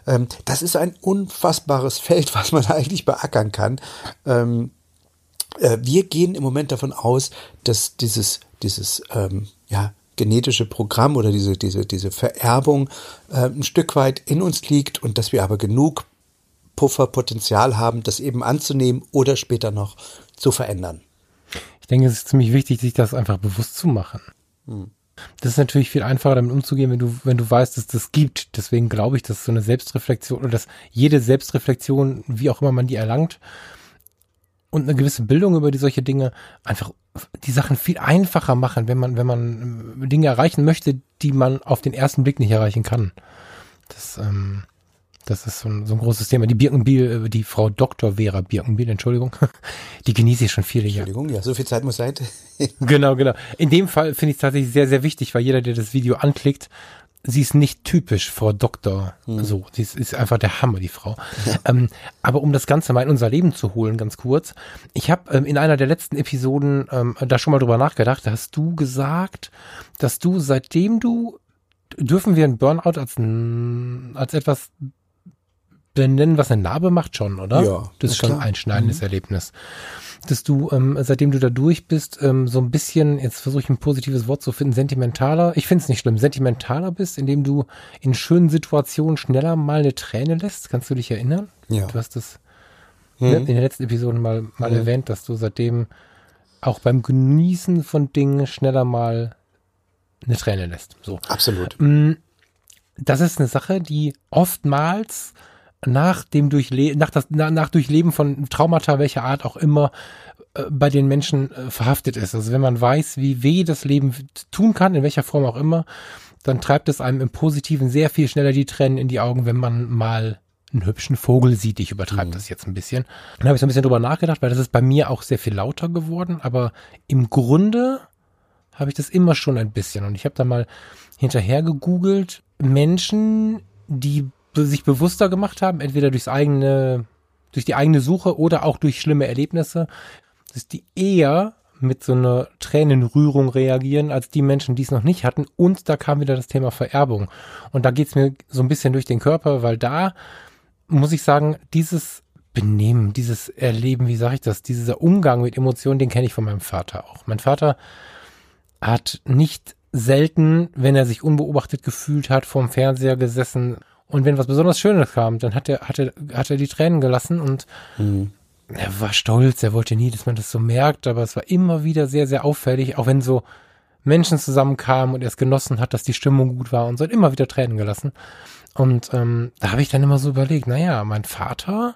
Ähm, das ist ein unfassbares Feld, was man eigentlich beackern kann. Äh, wir gehen im Moment davon aus, dass dieses, dieses ähm, ja, genetische Programm oder diese, diese, diese Vererbung äh, ein Stück weit in uns liegt und dass wir aber genug Pufferpotenzial haben, das eben anzunehmen oder später noch zu verändern. Ich denke, es ist ziemlich wichtig, sich das einfach bewusst zu machen. Hm. Das ist natürlich viel einfacher, damit umzugehen, wenn du, wenn du weißt, dass das gibt. Deswegen glaube ich, dass so eine Selbstreflexion oder dass jede Selbstreflexion, wie auch immer man die erlangt, und eine gewisse Bildung über die solche Dinge einfach die Sachen viel einfacher machen, wenn man, wenn man Dinge erreichen möchte, die man auf den ersten Blick nicht erreichen kann. Das, ähm, das ist so ein, so ein großes Thema. Die Birkenbiel, äh, die Frau Dr. Vera Birkenbiel, Entschuldigung, die genieße ich schon viele Jahre. Entschuldigung, ja, so viel Zeit muss sein. genau, genau. In dem Fall finde ich es tatsächlich sehr, sehr wichtig, weil jeder, der das Video anklickt, sie ist nicht typisch Frau Doktor. Hm. So, sie ist, ist, einfach der Hammer, die Frau. Ja. Ähm, aber um das Ganze mal in unser Leben zu holen, ganz kurz. Ich habe ähm, in einer der letzten Episoden ähm, da schon mal drüber nachgedacht. Da hast du gesagt, dass du seitdem du dürfen wir ein Burnout als, als etwas benennen, was eine Narbe macht schon, oder? Ja. Das ist schon ein einschneidendes mhm. Erlebnis. Dass du, ähm, seitdem du da durch bist, ähm, so ein bisschen, jetzt versuche ich ein positives Wort zu finden, sentimentaler, ich finde es nicht schlimm, sentimentaler bist, indem du in schönen Situationen schneller mal eine Träne lässt. Kannst du dich erinnern? Ja. Du hast das mhm. ne, in den letzten Episoden mal, mal mhm. erwähnt, dass du seitdem auch beim Genießen von Dingen schneller mal eine Träne lässt. So. Absolut. Mm, das ist eine Sache, die oftmals nach dem Durchle nach, das, nach, nach Durchleben von Traumata welcher Art auch immer äh, bei den Menschen äh, verhaftet ist. Also wenn man weiß, wie weh das Leben tun kann, in welcher Form auch immer, dann treibt es einem im Positiven sehr viel schneller die Tränen in die Augen, wenn man mal einen hübschen Vogel sieht. Ich übertreibe mhm. das jetzt ein bisschen. Dann habe ich so ein bisschen drüber nachgedacht, weil das ist bei mir auch sehr viel lauter geworden. Aber im Grunde habe ich das immer schon ein bisschen. Und ich habe da mal hinterher gegoogelt, Menschen, die sich bewusster gemacht haben, entweder durchs eigene, durch die eigene Suche oder auch durch schlimme Erlebnisse, dass die eher mit so einer Tränenrührung reagieren, als die Menschen, die es noch nicht hatten. Und da kam wieder das Thema Vererbung. Und da geht's mir so ein bisschen durch den Körper, weil da muss ich sagen, dieses Benehmen, dieses Erleben, wie sage ich das, dieser Umgang mit Emotionen, den kenne ich von meinem Vater auch. Mein Vater hat nicht selten, wenn er sich unbeobachtet gefühlt hat, vorm Fernseher gesessen und wenn was besonders Schönes kam, dann hat er, hat er, hat er die Tränen gelassen und mhm. er war stolz, er wollte nie, dass man das so merkt, aber es war immer wieder sehr, sehr auffällig, auch wenn so Menschen zusammenkamen und er es genossen hat, dass die Stimmung gut war und so hat immer wieder Tränen gelassen. Und ähm, da habe ich dann immer so überlegt, naja, mein Vater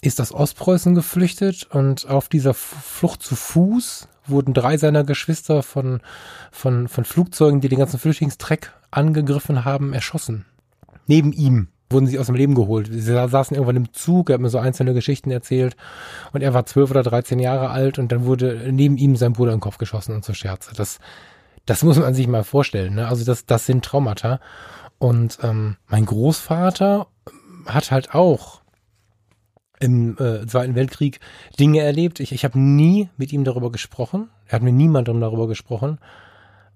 ist aus Ostpreußen geflüchtet und auf dieser Flucht zu Fuß wurden drei seiner Geschwister von, von, von Flugzeugen, die den ganzen Flüchtlingstreck angegriffen haben, erschossen neben ihm wurden sie aus dem Leben geholt. Sie saßen irgendwann im Zug, er hat mir so einzelne Geschichten erzählt und er war zwölf oder dreizehn Jahre alt und dann wurde neben ihm sein Bruder in den Kopf geschossen und so Scherze. Das, das muss man sich mal vorstellen. Ne? Also das, das sind Traumata. Und ähm, mein Großvater hat halt auch im äh, Zweiten Weltkrieg Dinge erlebt. Ich, ich habe nie mit ihm darüber gesprochen. Er hat mir niemandem darüber gesprochen.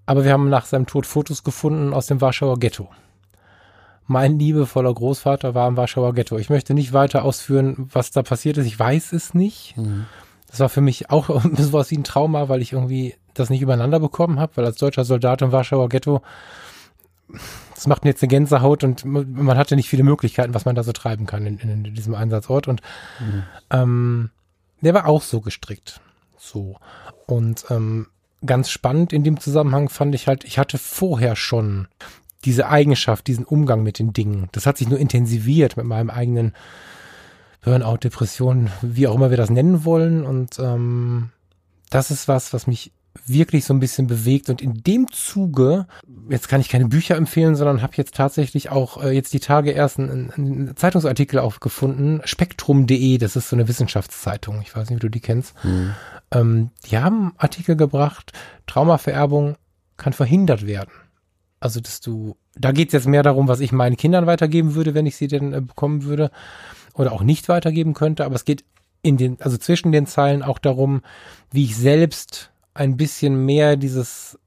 Aber wir haben nach seinem Tod Fotos gefunden aus dem Warschauer Ghetto mein liebevoller Großvater war im Warschauer Ghetto. Ich möchte nicht weiter ausführen, was da passiert ist. Ich weiß es nicht. Mhm. Das war für mich auch sowas wie ein Trauma, weil ich irgendwie das nicht übereinander bekommen habe, weil als deutscher Soldat im Warschauer Ghetto, das macht mir jetzt eine Gänsehaut und man hatte nicht viele Möglichkeiten, was man da so treiben kann in, in, diesem Einsatzort. Und mhm. ähm, der war auch so gestrickt. So. Und ähm, ganz spannend in dem Zusammenhang fand ich halt, ich hatte vorher schon diese Eigenschaft, diesen Umgang mit den Dingen. Das hat sich nur intensiviert mit meinem eigenen Burnout, Depression, wie auch immer wir das nennen wollen. Und ähm, das ist was, was mich wirklich so ein bisschen bewegt. Und in dem Zuge, jetzt kann ich keine Bücher empfehlen, sondern habe jetzt tatsächlich auch äh, jetzt die Tage erst einen, einen Zeitungsartikel aufgefunden, spektrum.de, das ist so eine Wissenschaftszeitung, ich weiß nicht, wie du die kennst. Mhm. Ähm, die haben Artikel gebracht, Traumavererbung kann verhindert werden. Also, dass du, da geht es jetzt mehr darum, was ich meinen Kindern weitergeben würde, wenn ich sie denn äh, bekommen würde oder auch nicht weitergeben könnte. Aber es geht in den, also zwischen den Zeilen auch darum, wie ich selbst ein bisschen mehr dieses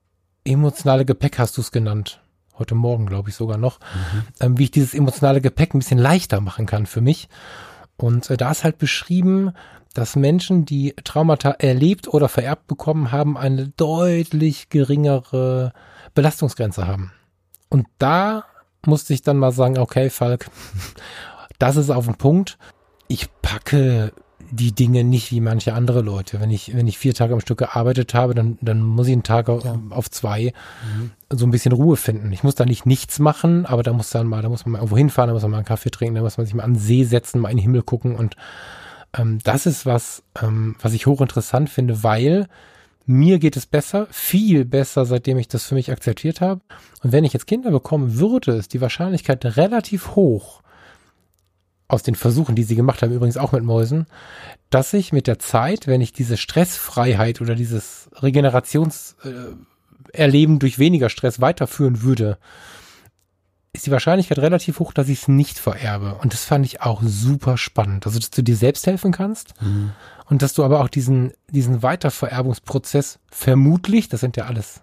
emotionale Gepäck, hast du es genannt, heute Morgen glaube ich sogar noch, mhm. ähm, wie ich dieses emotionale Gepäck ein bisschen leichter machen kann für mich. Und äh, da ist halt beschrieben, dass Menschen, die Traumata erlebt oder vererbt bekommen haben, eine deutlich geringere Belastungsgrenze haben. Und da musste ich dann mal sagen, okay, Falk, das ist auf den Punkt. ich packe die Dinge nicht wie manche andere Leute. Wenn ich, wenn ich vier Tage am Stück gearbeitet habe, dann, dann muss ich einen Tag ja. auf zwei mhm. so ein bisschen Ruhe finden. Ich muss da nicht nichts machen, aber da muss dann mal, da muss man mal irgendwo hinfahren, da muss man mal einen Kaffee trinken, da muss man sich mal an den See setzen, mal in den Himmel gucken und ähm, das ist was, ähm, was ich hochinteressant finde, weil mir geht es besser, viel besser, seitdem ich das für mich akzeptiert habe. Und wenn ich jetzt Kinder bekomme, würde es die Wahrscheinlichkeit relativ hoch, aus den Versuchen, die sie gemacht haben, übrigens auch mit Mäusen, dass ich mit der Zeit, wenn ich diese Stressfreiheit oder dieses Regenerationserleben äh, durch weniger Stress weiterführen würde, ist die Wahrscheinlichkeit relativ hoch, dass ich es nicht vererbe. Und das fand ich auch super spannend. Also, dass du dir selbst helfen kannst mhm. und dass du aber auch diesen, diesen Weitervererbungsprozess vermutlich, das sind ja alles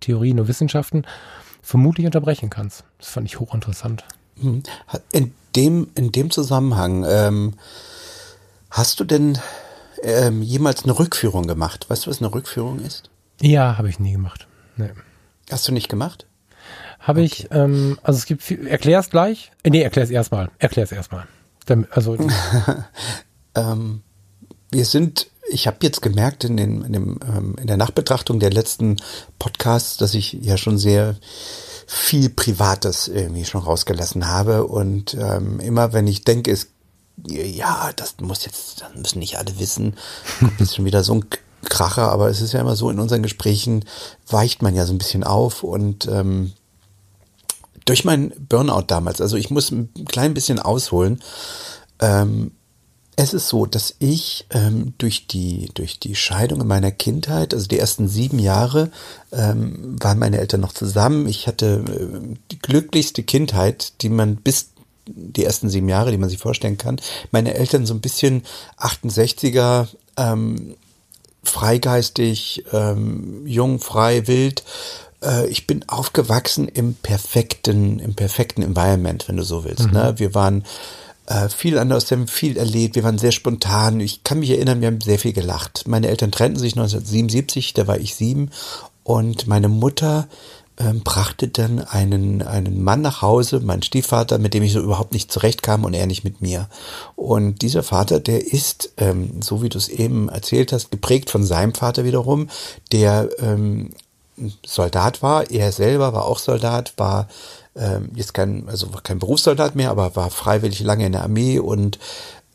Theorien und Wissenschaften, vermutlich unterbrechen kannst. Das fand ich hochinteressant. Mhm. In dem, in dem Zusammenhang, ähm, hast du denn ähm, jemals eine Rückführung gemacht? Weißt du, was eine Rückführung ist? Ja, habe ich nie gemacht. Nee. Hast du nicht gemacht? Habe okay. ich, ähm, also es gibt viel, erklär es gleich. Äh, nee, erklär es erstmal. Erklär es erstmal. Also. ähm, wir sind, ich habe jetzt gemerkt in, den, in, dem, ähm, in der Nachbetrachtung der letzten Podcasts, dass ich ja schon sehr viel Privates irgendwie schon rausgelassen habe. Und ähm, immer wenn ich denke, es ja, das muss jetzt, das müssen nicht alle wissen, ist schon wieder so ein Kracher, aber es ist ja immer so, in unseren Gesprächen weicht man ja so ein bisschen auf und ähm, durch meinen Burnout damals, also ich muss ein klein bisschen ausholen, ähm, es ist so, dass ich ähm, durch, die, durch die Scheidung in meiner Kindheit, also die ersten sieben Jahre, ähm, waren meine Eltern noch zusammen. Ich hatte äh, die glücklichste Kindheit, die man bis die ersten sieben Jahre, die man sich vorstellen kann. Meine Eltern so ein bisschen 68er, ähm, freigeistig, ähm, jung, frei, wild. Äh, ich bin aufgewachsen im perfekten, im perfekten Environment, wenn du so willst. Mhm. Ne? Wir waren äh, viel anders, wir haben viel erlebt, wir waren sehr spontan. Ich kann mich erinnern, wir haben sehr viel gelacht. Meine Eltern trennten sich 1977, da war ich sieben und meine Mutter ähm, brachte dann einen, einen Mann nach Hause, mein Stiefvater, mit dem ich so überhaupt nicht zurechtkam und er nicht mit mir. Und dieser Vater, der ist, ähm, so wie du es eben erzählt hast, geprägt von seinem Vater wiederum, der ähm, Soldat war. Er selber war auch Soldat, war ähm, jetzt kein, also kein Berufssoldat mehr, aber war freiwillig lange in der Armee und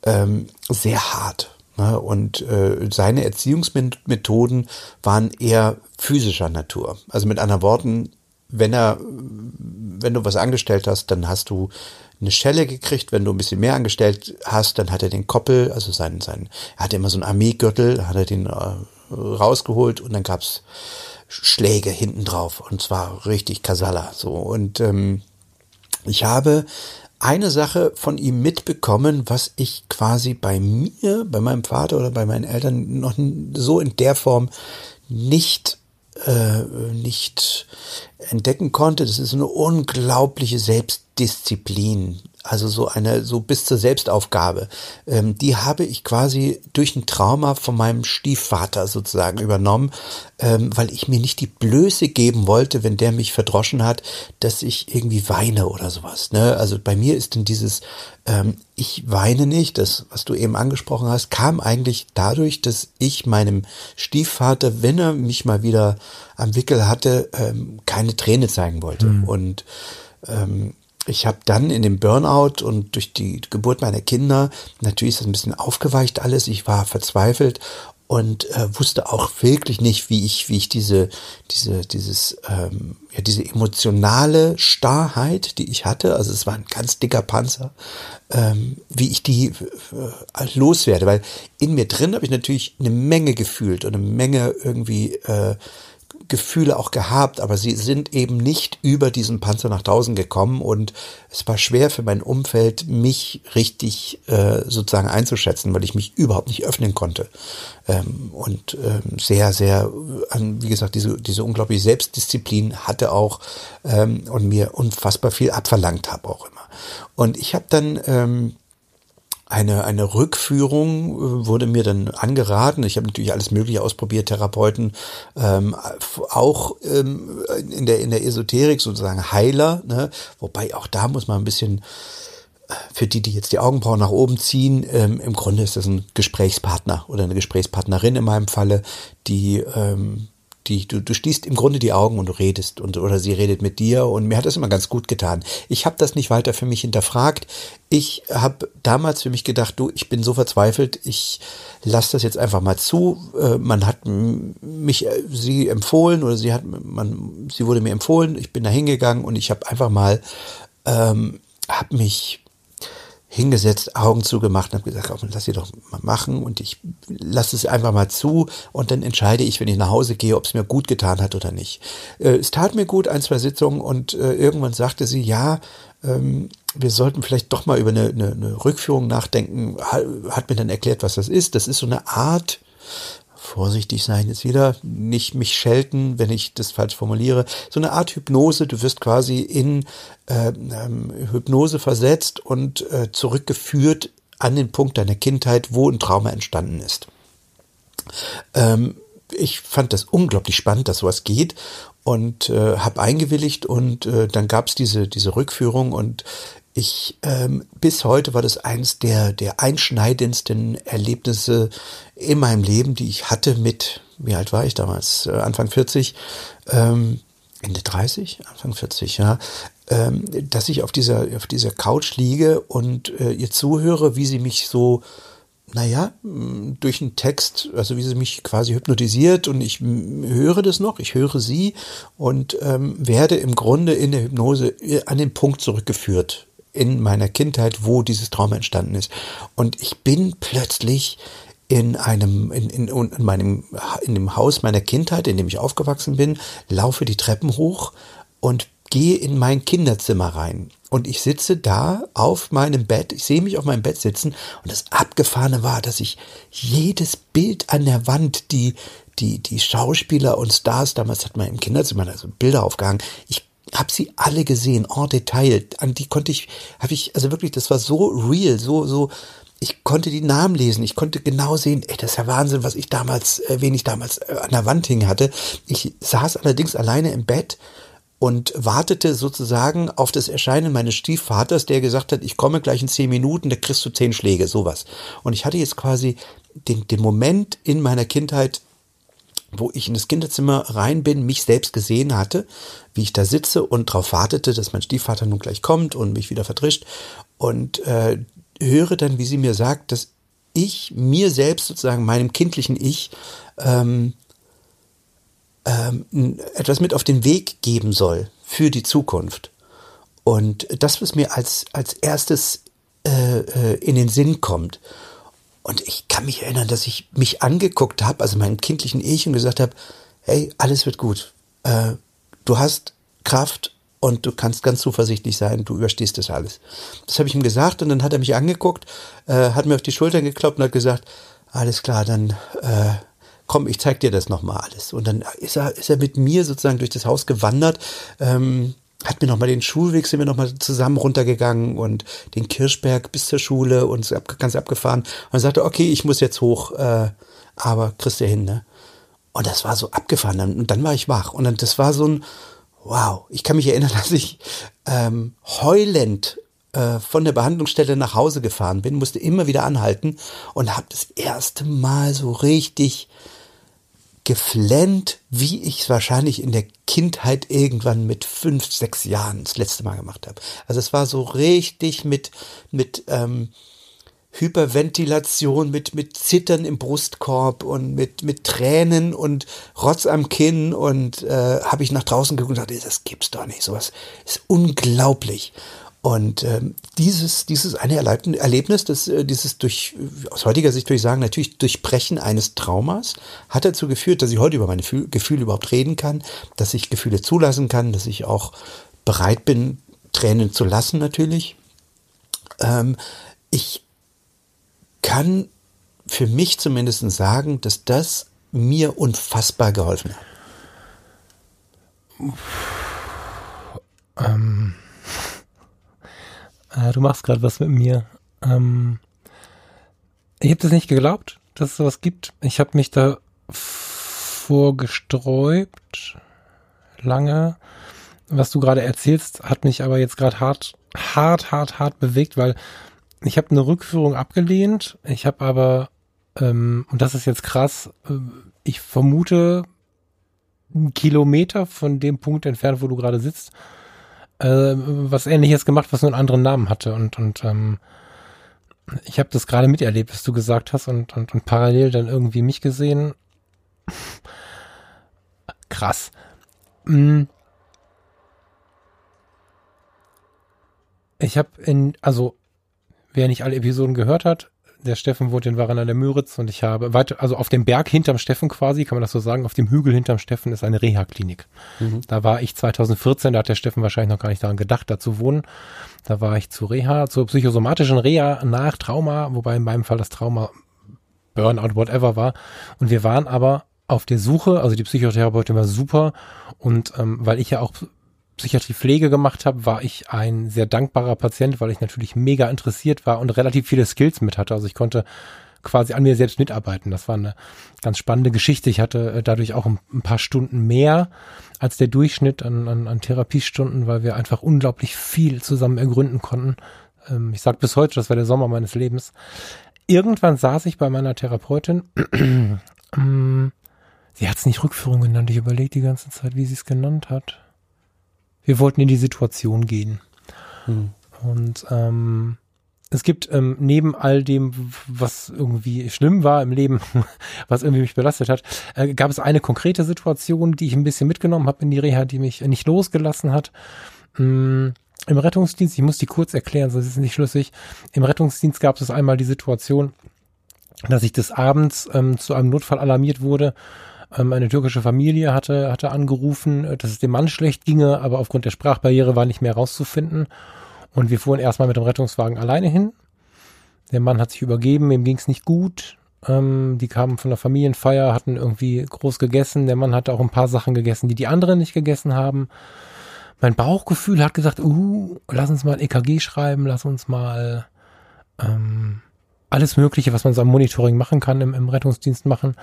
ähm, sehr hart. Ne? Und äh, seine Erziehungsmethoden waren eher physischer Natur. Also mit anderen Worten, wenn er, wenn du was angestellt hast, dann hast du eine Schelle gekriegt. Wenn du ein bisschen mehr angestellt hast, dann hat er den Koppel, also sein, sein, er hatte immer so einen Armeegürtel, hat er den äh, rausgeholt und dann gab's Schläge hinten drauf und zwar richtig Kasala so und ähm, ich habe eine Sache von ihm mitbekommen, was ich quasi bei mir, bei meinem Vater oder bei meinen Eltern noch so in der Form nicht äh, nicht entdecken konnte. Das ist eine unglaubliche Selbstdisziplin, also so eine, so bis zur Selbstaufgabe, ähm, die habe ich quasi durch ein Trauma von meinem Stiefvater sozusagen übernommen, ähm, weil ich mir nicht die Blöße geben wollte, wenn der mich verdroschen hat, dass ich irgendwie weine oder sowas. Ne? Also bei mir ist denn dieses ähm, Ich weine nicht, das, was du eben angesprochen hast, kam eigentlich dadurch, dass ich meinem Stiefvater, wenn er mich mal wieder am Wickel hatte, ähm, keine Träne zeigen wollte. Mhm. Und ähm, ich habe dann in dem Burnout und durch die Geburt meiner Kinder, natürlich ist das ein bisschen aufgeweicht alles, ich war verzweifelt und äh, wusste auch wirklich nicht, wie ich, wie ich diese, diese, dieses, ähm, ja, diese emotionale Starrheit, die ich hatte, also es war ein ganz dicker Panzer, ähm, wie ich die äh, loswerde, weil in mir drin habe ich natürlich eine Menge gefühlt und eine Menge irgendwie äh, Gefühle auch gehabt, aber sie sind eben nicht über diesen Panzer nach draußen gekommen und es war schwer für mein Umfeld, mich richtig äh, sozusagen einzuschätzen, weil ich mich überhaupt nicht öffnen konnte. Ähm, und ähm, sehr, sehr, an, wie gesagt, diese, diese unglaubliche Selbstdisziplin hatte auch ähm, und mir unfassbar viel abverlangt habe auch immer. Und ich habe dann ähm, eine, eine Rückführung äh, wurde mir dann angeraten. Ich habe natürlich alles Mögliche ausprobiert, Therapeuten, ähm, auch ähm, in, der, in der Esoterik sozusagen Heiler, ne? wobei auch da muss man ein bisschen für die, die jetzt die Augenbrauen nach oben ziehen, ähm, im Grunde ist das ein Gesprächspartner oder eine Gesprächspartnerin in meinem Falle, die ähm, die, du, du schließt im Grunde die Augen und du redest und oder sie redet mit dir und mir hat das immer ganz gut getan. Ich habe das nicht weiter für mich hinterfragt. Ich habe damals für mich gedacht, du, ich bin so verzweifelt, ich lasse das jetzt einfach mal zu. Äh, man hat mich äh, sie empfohlen oder sie hat man sie wurde mir empfohlen. Ich bin da hingegangen und ich habe einfach mal ähm, habe mich hingesetzt, Augen zugemacht und habe gesagt, oh, lass sie doch mal machen und ich lasse es einfach mal zu und dann entscheide ich, wenn ich nach Hause gehe, ob es mir gut getan hat oder nicht. Äh, es tat mir gut, ein, zwei Sitzungen und äh, irgendwann sagte sie, ja, ähm, wir sollten vielleicht doch mal über eine, eine, eine Rückführung nachdenken. Hat mir dann erklärt, was das ist. Das ist so eine Art vorsichtig sein jetzt wieder, nicht mich schelten, wenn ich das falsch formuliere, so eine Art Hypnose, du wirst quasi in äh, ähm, Hypnose versetzt und äh, zurückgeführt an den Punkt deiner Kindheit, wo ein Trauma entstanden ist. Ähm, ich fand das unglaublich spannend, dass sowas geht und äh, habe eingewilligt und äh, dann gab es diese, diese Rückführung und ich ähm, bis heute war das eins der der einschneidendsten Erlebnisse in meinem Leben, die ich hatte mit wie alt war ich damals? Äh, Anfang 40 ähm, Ende 30 Anfang 40 ja. Ähm, dass ich auf dieser auf dieser Couch liege und äh, ihr zuhöre, wie sie mich so naja, durch einen Text, also wie sie mich quasi hypnotisiert und ich höre das noch, ich höre sie und ähm, werde im Grunde in der Hypnose äh, an den Punkt zurückgeführt, in meiner Kindheit, wo dieses Trauma entstanden ist. Und ich bin plötzlich in einem, in, in, in meinem, in dem Haus meiner Kindheit, in dem ich aufgewachsen bin, laufe die Treppen hoch und gehe in mein Kinderzimmer rein. Und ich sitze da auf meinem Bett, ich sehe mich auf meinem Bett sitzen und das Abgefahrene war, dass ich jedes Bild an der Wand, die, die, die Schauspieler und Stars, damals hat man im Kinderzimmer also Bilder aufgehangen, ich habe sie alle gesehen, en Detail. An die konnte ich, habe ich, also wirklich, das war so real, so, so, ich konnte die Namen lesen, ich konnte genau sehen, ey, das ist ja Wahnsinn, was ich damals, äh, wen ich damals äh, an der Wand hing hatte. Ich saß allerdings alleine im Bett und wartete sozusagen auf das Erscheinen meines Stiefvaters, der gesagt hat, ich komme gleich in zehn Minuten, da kriegst du zehn Schläge, sowas. Und ich hatte jetzt quasi den, den Moment in meiner Kindheit, wo ich in das Kinderzimmer rein bin, mich selbst gesehen hatte, wie ich da sitze und darauf wartete, dass mein Stiefvater nun gleich kommt und mich wieder verdrischt und äh, höre dann, wie sie mir sagt, dass ich mir selbst sozusagen meinem kindlichen Ich ähm, ähm, etwas mit auf den Weg geben soll für die Zukunft. Und das, was mir als, als erstes äh, äh in den Sinn kommt. Und ich kann mich erinnern, dass ich mich angeguckt habe, also meinem kindlichen Ich, und gesagt habe, hey, alles wird gut. Äh, du hast Kraft und du kannst ganz zuversichtlich sein, du überstehst das alles. Das habe ich ihm gesagt und dann hat er mich angeguckt, äh, hat mir auf die Schultern geklopft und hat gesagt, alles klar, dann äh, komm, ich zeig dir das nochmal alles. Und dann ist er, ist er mit mir sozusagen durch das Haus gewandert, ähm, hat mir nochmal den Schulweg, sind wir nochmal zusammen runtergegangen und den Kirschberg bis zur Schule und ganz abgefahren. Und sagte, okay, ich muss jetzt hoch, äh, aber kriegst du hin, ne? Und das war so abgefahren. Und dann war ich wach. Und dann, das war so ein, wow. Ich kann mich erinnern, dass ich ähm, heulend äh, von der Behandlungsstelle nach Hause gefahren bin, musste immer wieder anhalten und habe das erste Mal so richtig geflennt, wie ich es wahrscheinlich in der Kindheit irgendwann mit fünf, sechs Jahren das letzte Mal gemacht habe. Also es war so richtig mit, mit ähm, Hyperventilation, mit, mit Zittern im Brustkorb und mit, mit Tränen und Rotz am Kinn und äh, habe ich nach draußen geguckt und dachte, das gibt's doch nicht. Sowas ist unglaublich. Und ähm, dieses, dieses eine Erlebnis, das, äh, dieses durch, aus heutiger Sicht würde ich sagen, natürlich Durchbrechen eines Traumas, hat dazu geführt, dass ich heute über meine Gefühle überhaupt reden kann, dass ich Gefühle zulassen kann, dass ich auch bereit bin, Tränen zu lassen natürlich. Ähm, ich kann für mich zumindest sagen, dass das mir unfassbar geholfen hat. Ähm äh, du machst gerade was mit mir. Ähm, ich habe das nicht geglaubt, dass es sowas gibt. Ich habe mich da vorgesträubt, lange. Was du gerade erzählst, hat mich aber jetzt gerade hart, hart, hart, hart bewegt, weil ich habe eine Rückführung abgelehnt. Ich habe aber, ähm, und das ist jetzt krass, äh, ich vermute einen Kilometer von dem Punkt entfernt, wo du gerade sitzt, äh, was ähnliches gemacht, was nur einen anderen Namen hatte. Und, und ähm, ich habe das gerade miterlebt, was du gesagt hast, und, und, und parallel dann irgendwie mich gesehen. Krass. Mm. Ich habe in, also wer nicht alle Episoden gehört hat, der Steffen wohnt in Waren an der Müritz und ich habe weiter, also auf dem Berg hinterm Steffen quasi, kann man das so sagen, auf dem Hügel hinterm Steffen ist eine Reha-Klinik. Mhm. Da war ich 2014, da hat der Steffen wahrscheinlich noch gar nicht daran gedacht, da zu wohnen. Da war ich zu Reha, zur psychosomatischen Reha nach Trauma, wobei in meinem Fall das Trauma Burnout, whatever war. Und wir waren aber auf der Suche, also die Psychotherapeutin war super und ähm, weil ich ja auch Psychiatriepflege gemacht habe, war ich ein sehr dankbarer Patient, weil ich natürlich mega interessiert war und relativ viele Skills mit hatte. Also ich konnte quasi an mir selbst mitarbeiten. Das war eine ganz spannende Geschichte. Ich hatte äh, dadurch auch ein, paar Stunden mehr als der Durchschnitt an, an, an Therapiestunden, weil wir einfach unglaublich viel zusammen ergründen konnten. Ähm, ich sage bis heute, das war der Sommer meines Lebens. Irgendwann saß ich bei meiner Therapeutin. Ähm, sie hat es nicht Rückführung genannt. Ich überlege die ganze Zeit, wie sie es genannt hat wir wollten in die Situation gehen. Hm. Und ähm, es gibt ähm, neben all dem, was irgendwie schlimm war im Leben, was irgendwie mich belastet hat, äh, gab es eine konkrete Situation, die ich ein bisschen mitgenommen habe in die Reha, die mich nicht losgelassen hat. Ähm, Im Rettungsdienst, ich muss die kurz erklären, sonst ist es nicht schlüssig. Im Rettungsdienst gab es einmal die Situation, dass ich des Abends ähm, zu einem Notfall alarmiert wurde ähm, eine türkische Familie hatte, hatte angerufen, äh, dass es dem Mann schlecht ginge, aber aufgrund der Sprachbarriere war nicht mehr rauszufinden. Und wir fuhren erstmal mit dem Rettungswagen alleine hin. Der Mann hat sich übergeben, ihm ging es nicht gut. Ähm, die kamen von der Familienfeier, hatten irgendwie groß gegessen. Der Mann hatte auch ein paar Sachen gegessen, die die anderen nicht gegessen haben. Mein Bauchgefühl hat gesagt, uh, lass uns mal EKG schreiben, lass uns mal ähm, alles Mögliche, was man so am Monitoring machen kann, im, im Rettungsdienst machen.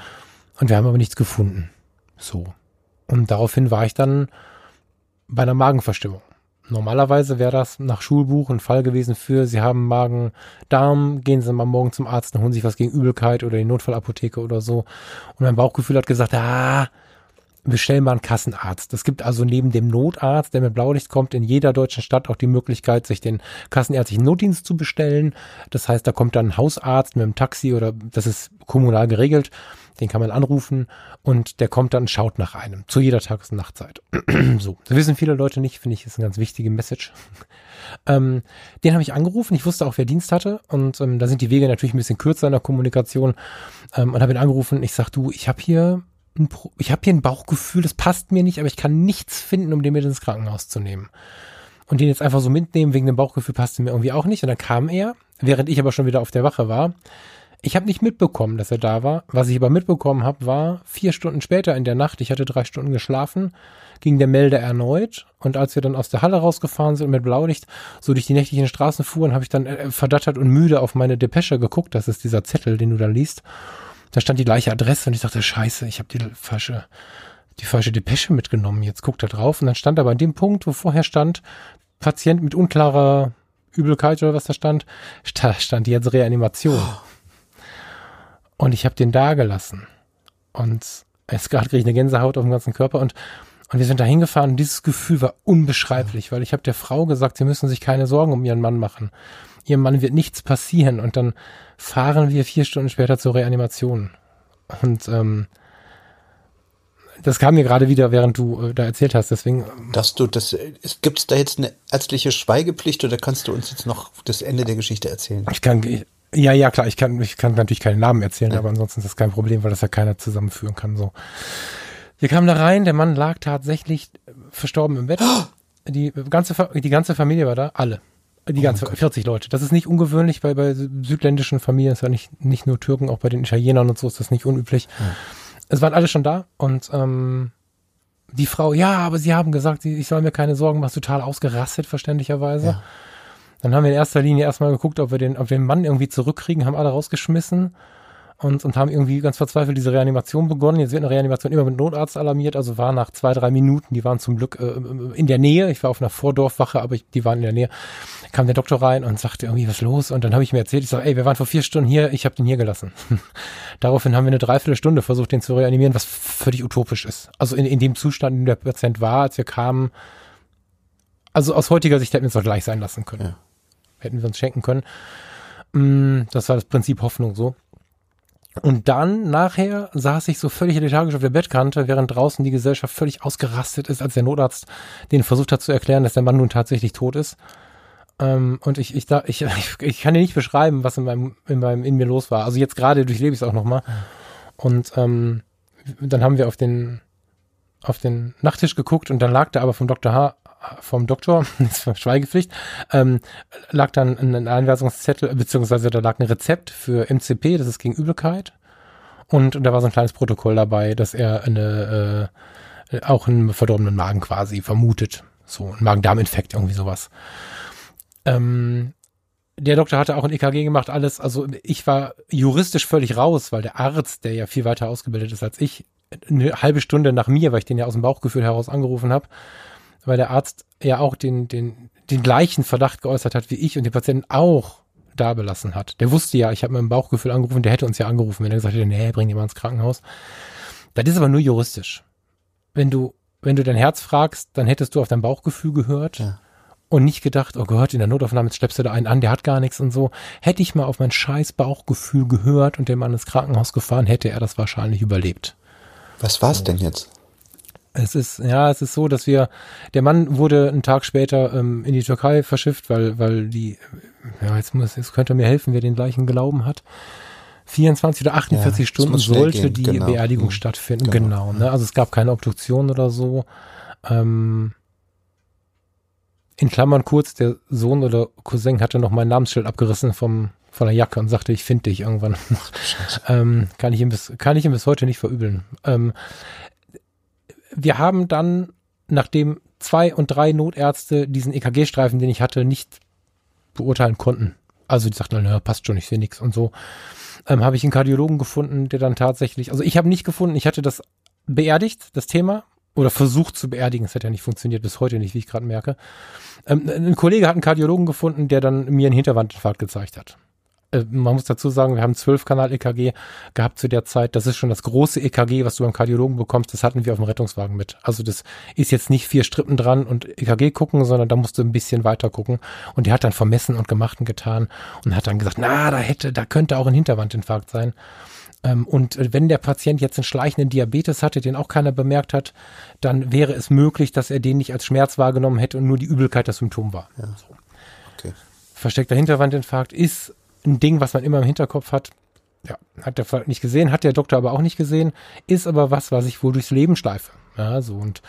Und wir haben aber nichts gefunden. So. Und daraufhin war ich dann bei einer Magenverstimmung. Normalerweise wäre das nach Schulbuch ein Fall gewesen für, Sie haben Magen-Darm, gehen Sie mal morgen zum Arzt und holen sich was gegen Übelkeit oder die Notfallapotheke oder so. Und mein Bauchgefühl hat gesagt, ah, bestellen mal einen Kassenarzt. Es gibt also neben dem Notarzt, der mit Blaulicht kommt, in jeder deutschen Stadt auch die Möglichkeit, sich den kassenärztlichen Notdienst zu bestellen. Das heißt, da kommt dann ein Hausarzt mit einem Taxi oder das ist kommunal geregelt den kann man anrufen und der kommt dann und schaut nach einem zu jeder Tages- und Nachtzeit. so, das wissen viele Leute nicht, finde ich, ist eine ganz wichtige Message. ähm, den habe ich angerufen, ich wusste auch, wer Dienst hatte und ähm, da sind die Wege natürlich ein bisschen kürzer in der Kommunikation ähm, und habe ihn angerufen. Ich sag, du, ich habe hier ein, ich habe hier ein Bauchgefühl, das passt mir nicht, aber ich kann nichts finden, um den mit ins Krankenhaus zu nehmen. Und den jetzt einfach so mitnehmen wegen dem Bauchgefühl passte mir irgendwie auch nicht. Und dann kam er, während ich aber schon wieder auf der Wache war, ich habe nicht mitbekommen, dass er da war. Was ich aber mitbekommen habe, war vier Stunden später in der Nacht, ich hatte drei Stunden geschlafen, ging der Melder erneut. Und als wir dann aus der Halle rausgefahren sind und mit Blaulicht so durch die nächtlichen Straßen fuhren, habe ich dann äh, verdattert und müde auf meine Depesche geguckt. Das ist dieser Zettel, den du da liest. Da stand die gleiche Adresse und ich dachte, scheiße, ich habe die falsche, die falsche Depesche mitgenommen. Jetzt guckt er drauf und dann stand aber an dem Punkt, wo vorher stand, Patient mit unklarer Übelkeit oder was da stand, da stand jetzt Reanimation. Oh. Und ich habe den da gelassen. Und es gerade kriege ich eine Gänsehaut auf dem ganzen Körper und und wir sind da hingefahren und dieses Gefühl war unbeschreiblich, weil ich habe der Frau gesagt, sie müssen sich keine Sorgen um ihren Mann machen. Ihrem Mann wird nichts passieren. Und dann fahren wir vier Stunden später zur Reanimation. Und ähm, das kam mir gerade wieder, während du äh, da erzählt hast. Deswegen. Ähm, Dass du das, gibt es da jetzt eine ärztliche Schweigepflicht oder kannst du uns jetzt noch das Ende der Geschichte erzählen? Ich kann, ja, ja, klar, ich kann, ich kann natürlich keine Namen erzählen, ja. aber ansonsten ist das kein Problem, weil das ja keiner zusammenführen kann, so. Wir kamen da rein, der Mann lag tatsächlich verstorben im Bett. Die ganze, die ganze Familie war da, alle. Die ganze, oh 40 Leute. Das ist nicht ungewöhnlich bei, bei südländischen Familien, ist ja nicht, nicht nur Türken, auch bei den Italienern und so ist das nicht unüblich. Ja. Es waren alle schon da und ähm, die Frau, ja, aber sie haben gesagt, ich soll mir keine Sorgen machen, total ausgerastet, verständlicherweise. Ja. Dann haben wir in erster Linie erstmal geguckt, ob wir den, ob wir den Mann irgendwie zurückkriegen, haben alle rausgeschmissen. und, und haben irgendwie ganz verzweifelt diese Reanimation begonnen. Jetzt wird eine Reanimation immer mit Notarzt alarmiert, also war nach zwei, drei Minuten, die waren zum Glück äh, in der Nähe. Ich war auf einer Vordorfwache, aber ich, die waren in der Nähe. Kam der Doktor rein und sagte irgendwie, was los? Und dann habe ich mir erzählt, ich sage, ey, wir waren vor vier Stunden hier, ich habe den hier gelassen. Daraufhin haben wir eine Dreiviertelstunde versucht, den zu reanimieren, was völlig utopisch ist. Also in, in dem Zustand, in dem der Patient war, als wir kamen, also aus heutiger Sicht hätten wir es doch gleich sein lassen können. Ja. Hätten wir uns schenken können. Mm, das war das Prinzip Hoffnung so. Und dann nachher saß ich so völlig lethargisch auf der Bettkante, während draußen die Gesellschaft völlig ausgerastet ist, als der Notarzt den versucht hat zu erklären, dass der Mann nun tatsächlich tot ist. Ähm, und ich, ich, da, ich, ich, kann dir nicht beschreiben, was in meinem, in meinem, in mir los war. Also jetzt gerade durchlebe ich es auch nochmal. Und ähm, dann haben wir auf den, auf den Nachttisch geguckt und dann lag da aber vom Dr. H vom Doktor, Schweigepflicht, ähm, lag dann ein Einweisungszettel, beziehungsweise da lag ein Rezept für MCP, das ist gegen Übelkeit. Und, und da war so ein kleines Protokoll dabei, dass er eine, äh, auch einen verdorbenen Magen quasi vermutet. So, ein Magen-Darm-Infekt, irgendwie sowas. Ähm, der Doktor hatte auch ein EKG gemacht, alles. Also ich war juristisch völlig raus, weil der Arzt, der ja viel weiter ausgebildet ist als ich, eine halbe Stunde nach mir, weil ich den ja aus dem Bauchgefühl heraus angerufen habe, weil der Arzt ja auch den, den, den gleichen Verdacht geäußert hat wie ich und den Patienten auch da belassen hat. Der wusste ja, ich habe mit dem Bauchgefühl angerufen, der hätte uns ja angerufen, wenn er gesagt hätte, nee, bring ihn mal ins Krankenhaus. Das ist aber nur juristisch. Wenn du, wenn du dein Herz fragst, dann hättest du auf dein Bauchgefühl gehört. Ja. Und nicht gedacht, oh Gott, in der Notaufnahme schleppst du da einen an, der hat gar nichts und so. Hätte ich mal auf mein scheiß Bauchgefühl gehört und den Mann ins Krankenhaus gefahren, hätte er das wahrscheinlich überlebt. Was war's denn jetzt? Es ist, ja, es ist so, dass wir, der Mann wurde einen Tag später ähm, in die Türkei verschifft, weil, weil die, ja, jetzt muss, jetzt könnte mir helfen, wer den gleichen Glauben hat. 24 oder 48 ja, Stunden sollte die genau. Beerdigung mhm. stattfinden. Genau. genau ne? Also es gab keine Obduktion oder so. Ähm, in Klammern kurz, der Sohn oder Cousin hatte noch mein Namensschild abgerissen vom, von der Jacke und sagte, ich finde dich irgendwann. ähm, kann ich ihm bis, kann ich ihm bis heute nicht verübeln. Ähm, wir haben dann, nachdem zwei und drei Notärzte diesen EKG-Streifen, den ich hatte, nicht beurteilen konnten. Also die sagten, naja, passt schon, ich sehe nichts und so. Ähm, habe ich einen Kardiologen gefunden, der dann tatsächlich, also ich habe nicht gefunden, ich hatte das beerdigt, das Thema, oder versucht zu beerdigen. Es hat ja nicht funktioniert, bis heute nicht, wie ich gerade merke. Ähm, ein Kollege hat einen Kardiologen gefunden, der dann mir einen Hinterwandinfarkt gezeigt hat. Äh, man muss dazu sagen, wir haben 12-Kanal-EKG gehabt zu der Zeit. Das ist schon das große EKG, was du beim Kardiologen bekommst. Das hatten wir auf dem Rettungswagen mit. Also das ist jetzt nicht vier Strippen dran und EKG gucken, sondern da musst du ein bisschen weiter gucken. Und der hat dann vermessen und gemacht und getan und hat dann gesagt, na, da hätte, da könnte auch ein Hinterwandinfarkt sein. Ähm, und wenn der Patient jetzt einen schleichenden Diabetes hatte, den auch keiner bemerkt hat, dann wäre es möglich, dass er den nicht als Schmerz wahrgenommen hätte und nur die Übelkeit das Symptom war. Ja. Okay. Versteckter Hinterwandinfarkt ist ein Ding, was man immer im Hinterkopf hat. Ja, hat der Fall nicht gesehen, hat der Doktor aber auch nicht gesehen, ist aber was, was ich wohl durchs Leben schleife. Ja, so und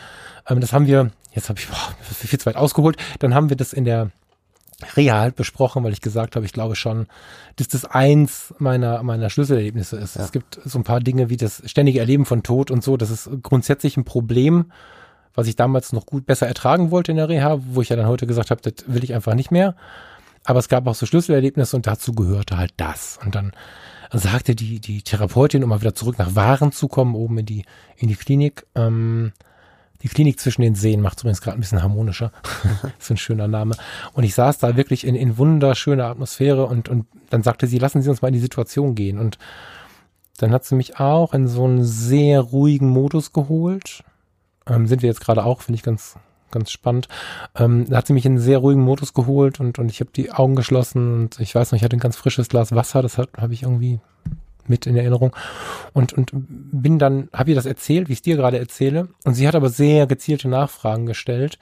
ähm, das haben wir, jetzt habe ich boah, viel zu weit ausgeholt, dann haben wir das in der Reha halt besprochen, weil ich gesagt habe, ich glaube schon, dass das eins meiner, meiner Schlüsselerlebnisse ist. Ja. Es gibt so ein paar Dinge wie das ständige Erleben von Tod und so, das ist grundsätzlich ein Problem, was ich damals noch gut besser ertragen wollte in der Reha, wo ich ja dann heute gesagt habe, das will ich einfach nicht mehr. Aber es gab auch so Schlüsselerlebnisse und dazu gehörte halt das. Und dann sagte die, die Therapeutin, um mal wieder zurück nach Waren zu kommen, oben in die, in die Klinik, ähm, die Klinik zwischen den Seen macht übrigens gerade ein bisschen harmonischer. ist ein schöner Name. Und ich saß da wirklich in, in wunderschöner Atmosphäre und, und dann sagte sie, lassen Sie uns mal in die Situation gehen. Und dann hat sie mich auch in so einen sehr ruhigen Modus geholt. Ähm, sind wir jetzt gerade auch, finde ich ganz, ganz spannend. Ähm, da hat sie mich in einen sehr ruhigen Modus geholt und, und ich habe die Augen geschlossen und ich weiß noch, ich hatte ein ganz frisches Glas Wasser, das habe ich irgendwie mit in Erinnerung und, und bin dann, habe ihr das erzählt, wie ich es dir gerade erzähle und sie hat aber sehr gezielte Nachfragen gestellt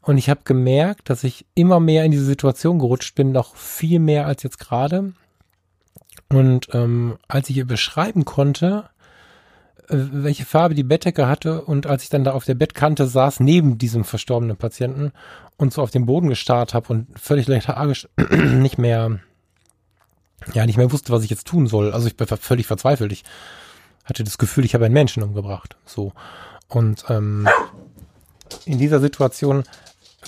und ich habe gemerkt, dass ich immer mehr in diese Situation gerutscht bin, noch viel mehr als jetzt gerade und ähm, als ich ihr beschreiben konnte, welche Farbe die Bettdecke hatte und als ich dann da auf der Bettkante saß, neben diesem verstorbenen Patienten und so auf den Boden gestarrt habe und völlig lethargisch nicht mehr ja nicht mehr wusste, was ich jetzt tun soll. Also ich war völlig verzweifelt. Ich hatte das Gefühl, ich habe einen Menschen umgebracht. So. Und ähm, in dieser Situation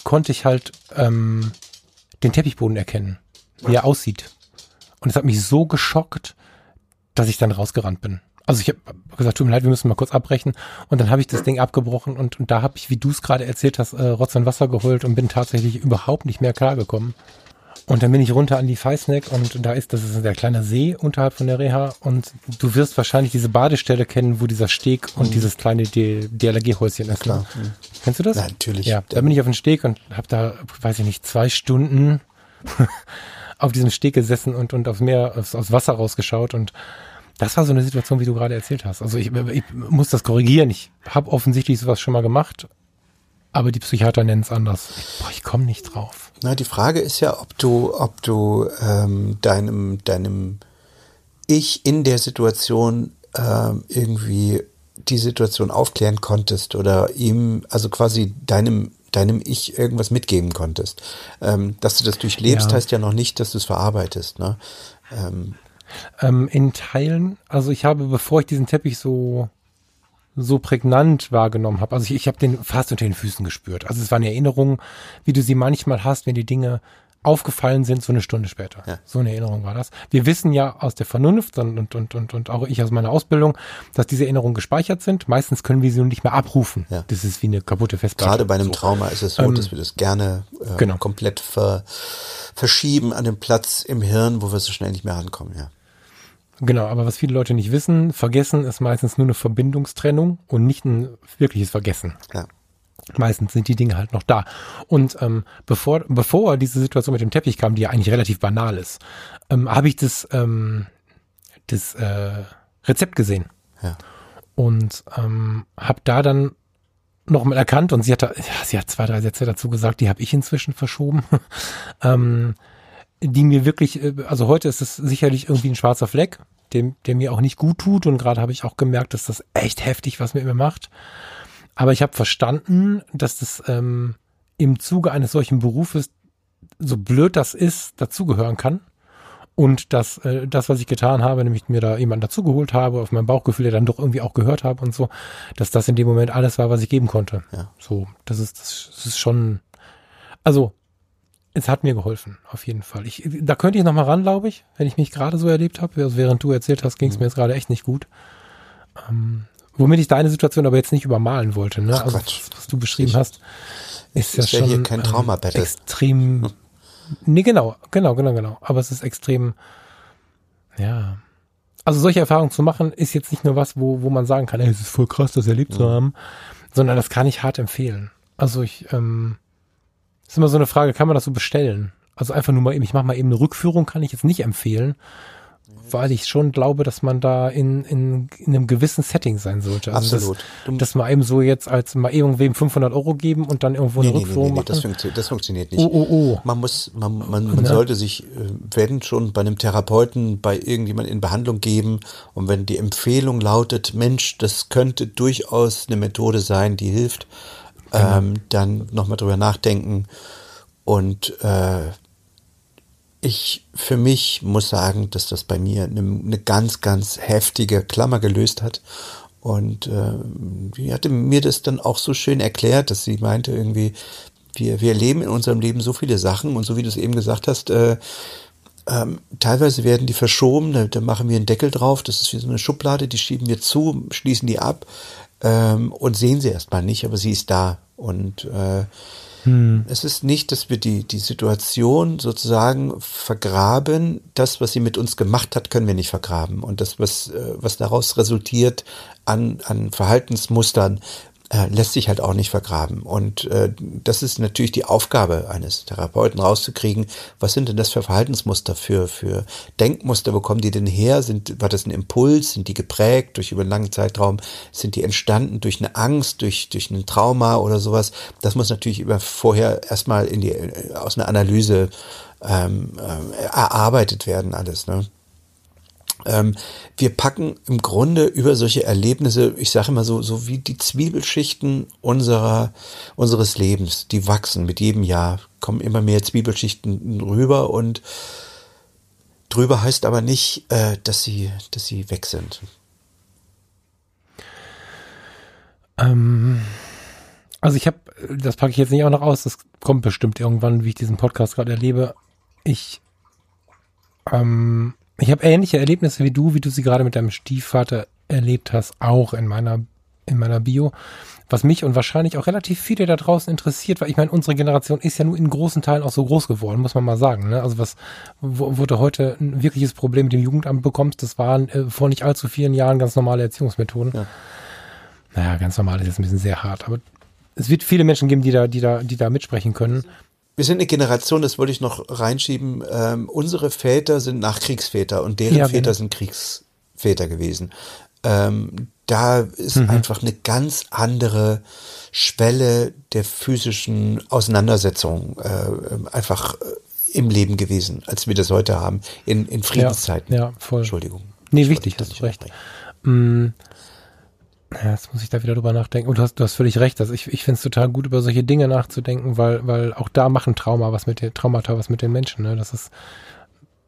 konnte ich halt ähm, den Teppichboden erkennen, wie er aussieht. Und es hat mich so geschockt, dass ich dann rausgerannt bin. Also ich habe gesagt, tut mir leid, wir müssen mal kurz abbrechen. Und dann habe ich das Ding abgebrochen und, und da habe ich, wie du es gerade erzählt hast, äh, Rotz und Wasser geholt und bin tatsächlich überhaupt nicht mehr klargekommen. Und dann bin ich runter an die Feisneck und da ist, das ist ein kleiner See unterhalb von der Reha und du wirst wahrscheinlich diese Badestelle kennen, wo dieser Steg und mhm. dieses kleine DLRG-Häuschen ist. Ne? Klar. Mhm. Kennst du das? Ja, natürlich. Ja, da bin ich auf dem Steg und habe da, weiß ich nicht, zwei Stunden auf diesem Steg gesessen und, und aufs Meer, aufs, aufs Wasser rausgeschaut und das war so eine Situation, wie du gerade erzählt hast. Also ich, ich muss das korrigieren. Ich habe offensichtlich sowas schon mal gemacht, aber die Psychiater nennen es anders. Boah, ich komme nicht drauf. Na, die Frage ist ja, ob du, ob du ähm, deinem, deinem Ich in der Situation ähm, irgendwie die Situation aufklären konntest oder ihm, also quasi deinem deinem Ich irgendwas mitgeben konntest. Ähm, dass du das durchlebst, ja. heißt ja noch nicht, dass du es verarbeitest. Ne? Ähm, ähm, in Teilen, also ich habe, bevor ich diesen Teppich so so prägnant wahrgenommen habe. Also ich, ich habe den fast unter den Füßen gespürt. Also es waren Erinnerungen, wie du sie manchmal hast, wenn die Dinge aufgefallen sind, so eine Stunde später. Ja. So eine Erinnerung war das. Wir wissen ja aus der Vernunft und, und, und, und, auch ich aus meiner Ausbildung, dass diese Erinnerungen gespeichert sind. Meistens können wir sie nur nicht mehr abrufen. Ja. Das ist wie eine kaputte Festplatte. Gerade bei einem so. Trauma ist es so, ähm, dass wir das gerne äh, genau. komplett ver, verschieben an den Platz im Hirn, wo wir so schnell nicht mehr rankommen. Ja. Genau, aber was viele Leute nicht wissen, vergessen ist meistens nur eine Verbindungstrennung und nicht ein wirkliches Vergessen. Ja. Meistens sind die Dinge halt noch da. Und ähm, bevor, bevor diese Situation mit dem Teppich kam, die ja eigentlich relativ banal ist, ähm, habe ich das, ähm, das äh, Rezept gesehen. Ja. Und ähm, habe da dann noch mal erkannt und sie hat, da, ja, sie hat zwei, drei Sätze dazu gesagt, die habe ich inzwischen verschoben. ähm, die mir wirklich, äh, also heute ist es sicherlich irgendwie ein schwarzer Fleck, dem, der mir auch nicht gut tut und gerade habe ich auch gemerkt, dass das echt heftig was mit mir macht. Aber ich habe verstanden, dass das ähm, im Zuge eines solchen Berufes, so blöd das ist, dazugehören kann. Und dass äh, das, was ich getan habe, nämlich mir da jemanden dazugeholt habe, auf mein Bauchgefühl, der dann doch irgendwie auch gehört habe und so, dass das in dem Moment alles war, was ich geben konnte. Ja. So, das ist, das ist schon, also es hat mir geholfen, auf jeden Fall. Ich, da könnte ich noch mal ran, glaube ich, wenn ich mich gerade so erlebt habe. Also während du erzählt hast, ging es mhm. mir jetzt gerade echt nicht gut. Ähm, womit ich deine Situation aber jetzt nicht übermalen wollte. Ne? Ach, also, was, was, du beschrieben ich, hast, ist ja schon hier kein Trauma ähm, extrem. Hm. Nee, genau, genau, genau, genau. Aber es ist extrem, ja. Also solche Erfahrungen zu machen, ist jetzt nicht nur was, wo, wo man sagen kann, ey, es ist voll krass, das erlebt mhm. zu haben, sondern das kann ich hart empfehlen. Also ich, ähm, ist immer so eine Frage, kann man das so bestellen? Also einfach nur mal eben, ich mache mal eben eine Rückführung, kann ich jetzt nicht empfehlen, weil ich schon glaube, dass man da in, in, in einem gewissen Setting sein sollte. Also Absolut. Das, das mal eben so jetzt als mal irgendwem 500 Euro geben und dann irgendwo eine nee, Rückführung nee, nee, machen. Das, funktio das funktioniert nicht. Oh, oh, oh. Man muss, man, man, man ja. sollte sich, äh, wenn schon bei einem Therapeuten, bei irgendjemand in Behandlung geben und wenn die Empfehlung lautet, Mensch, das könnte durchaus eine Methode sein, die hilft. Ähm, dann nochmal drüber nachdenken. Und äh, ich für mich muss sagen, dass das bei mir eine, eine ganz, ganz heftige Klammer gelöst hat. Und äh, die hatte mir das dann auch so schön erklärt, dass sie meinte irgendwie, wir, wir erleben in unserem Leben so viele Sachen und so wie du es eben gesagt hast, äh, ähm, teilweise werden die verschoben, da, da machen wir einen Deckel drauf, das ist wie so eine Schublade, die schieben wir zu, schließen die ab ähm, und sehen sie erstmal nicht, aber sie ist da. Und äh, hm. es ist nicht, dass wir die, die Situation sozusagen vergraben. Das, was sie mit uns gemacht hat, können wir nicht vergraben. Und das, was, äh, was daraus resultiert an, an Verhaltensmustern, äh, lässt sich halt auch nicht vergraben. Und äh, das ist natürlich die Aufgabe eines Therapeuten rauszukriegen, was sind denn das für Verhaltensmuster, für, für Denkmuster, wo kommen die denn her? Sind, war das ein Impuls? Sind die geprägt durch über einen langen Zeitraum? Sind die entstanden durch eine Angst, durch, durch ein Trauma oder sowas? Das muss natürlich über vorher erstmal in die, äh, aus einer Analyse ähm, äh, erarbeitet werden, alles. Ne? Ähm, wir packen im Grunde über solche Erlebnisse, ich sage immer so, so wie die Zwiebelschichten unserer, unseres Lebens, die wachsen mit jedem Jahr, kommen immer mehr Zwiebelschichten rüber und drüber heißt aber nicht, äh, dass sie, dass sie weg sind. Ähm, also ich habe, das packe ich jetzt nicht auch noch aus, das kommt bestimmt irgendwann, wie ich diesen Podcast gerade erlebe. Ich ähm, Ich habe ähnliche Erlebnisse wie du, wie du sie gerade mit deinem Stiefvater erlebt hast, auch in meiner, in meiner Bio. Was mich und wahrscheinlich auch relativ viele da draußen interessiert, weil ich meine, unsere Generation ist ja nur in großen Teilen auch so groß geworden, muss man mal sagen. Ne? Also was, wo, wo du heute ein wirkliches Problem mit dem Jugendamt bekommst, das waren äh, vor nicht allzu vielen Jahren ganz normale Erziehungsmethoden. Ja. Naja, ganz normal ist jetzt ein bisschen sehr hart, aber es wird viele Menschen geben, die da, die da, die da mitsprechen können. Wir sind eine Generation, das wollte ich noch reinschieben. Ähm, unsere Väter sind Nachkriegsväter und deren ja, Väter genau. sind Kriegsväter gewesen. Ähm, da ist mhm. einfach eine ganz andere Schwelle der physischen Auseinandersetzung äh, einfach äh, im Leben gewesen, als wir das heute haben, in, in Friedenszeiten. Ja, ja voll. Entschuldigung. Nee, wichtig, hast du recht. Mm, ja, jetzt muss ich da wieder drüber nachdenken. Und du hast, du hast völlig recht. Also ich, ich finde es total gut, über solche Dinge nachzudenken, weil, weil auch da machen Trauma was mit den Traumata was mit den Menschen. Ne? Das ist,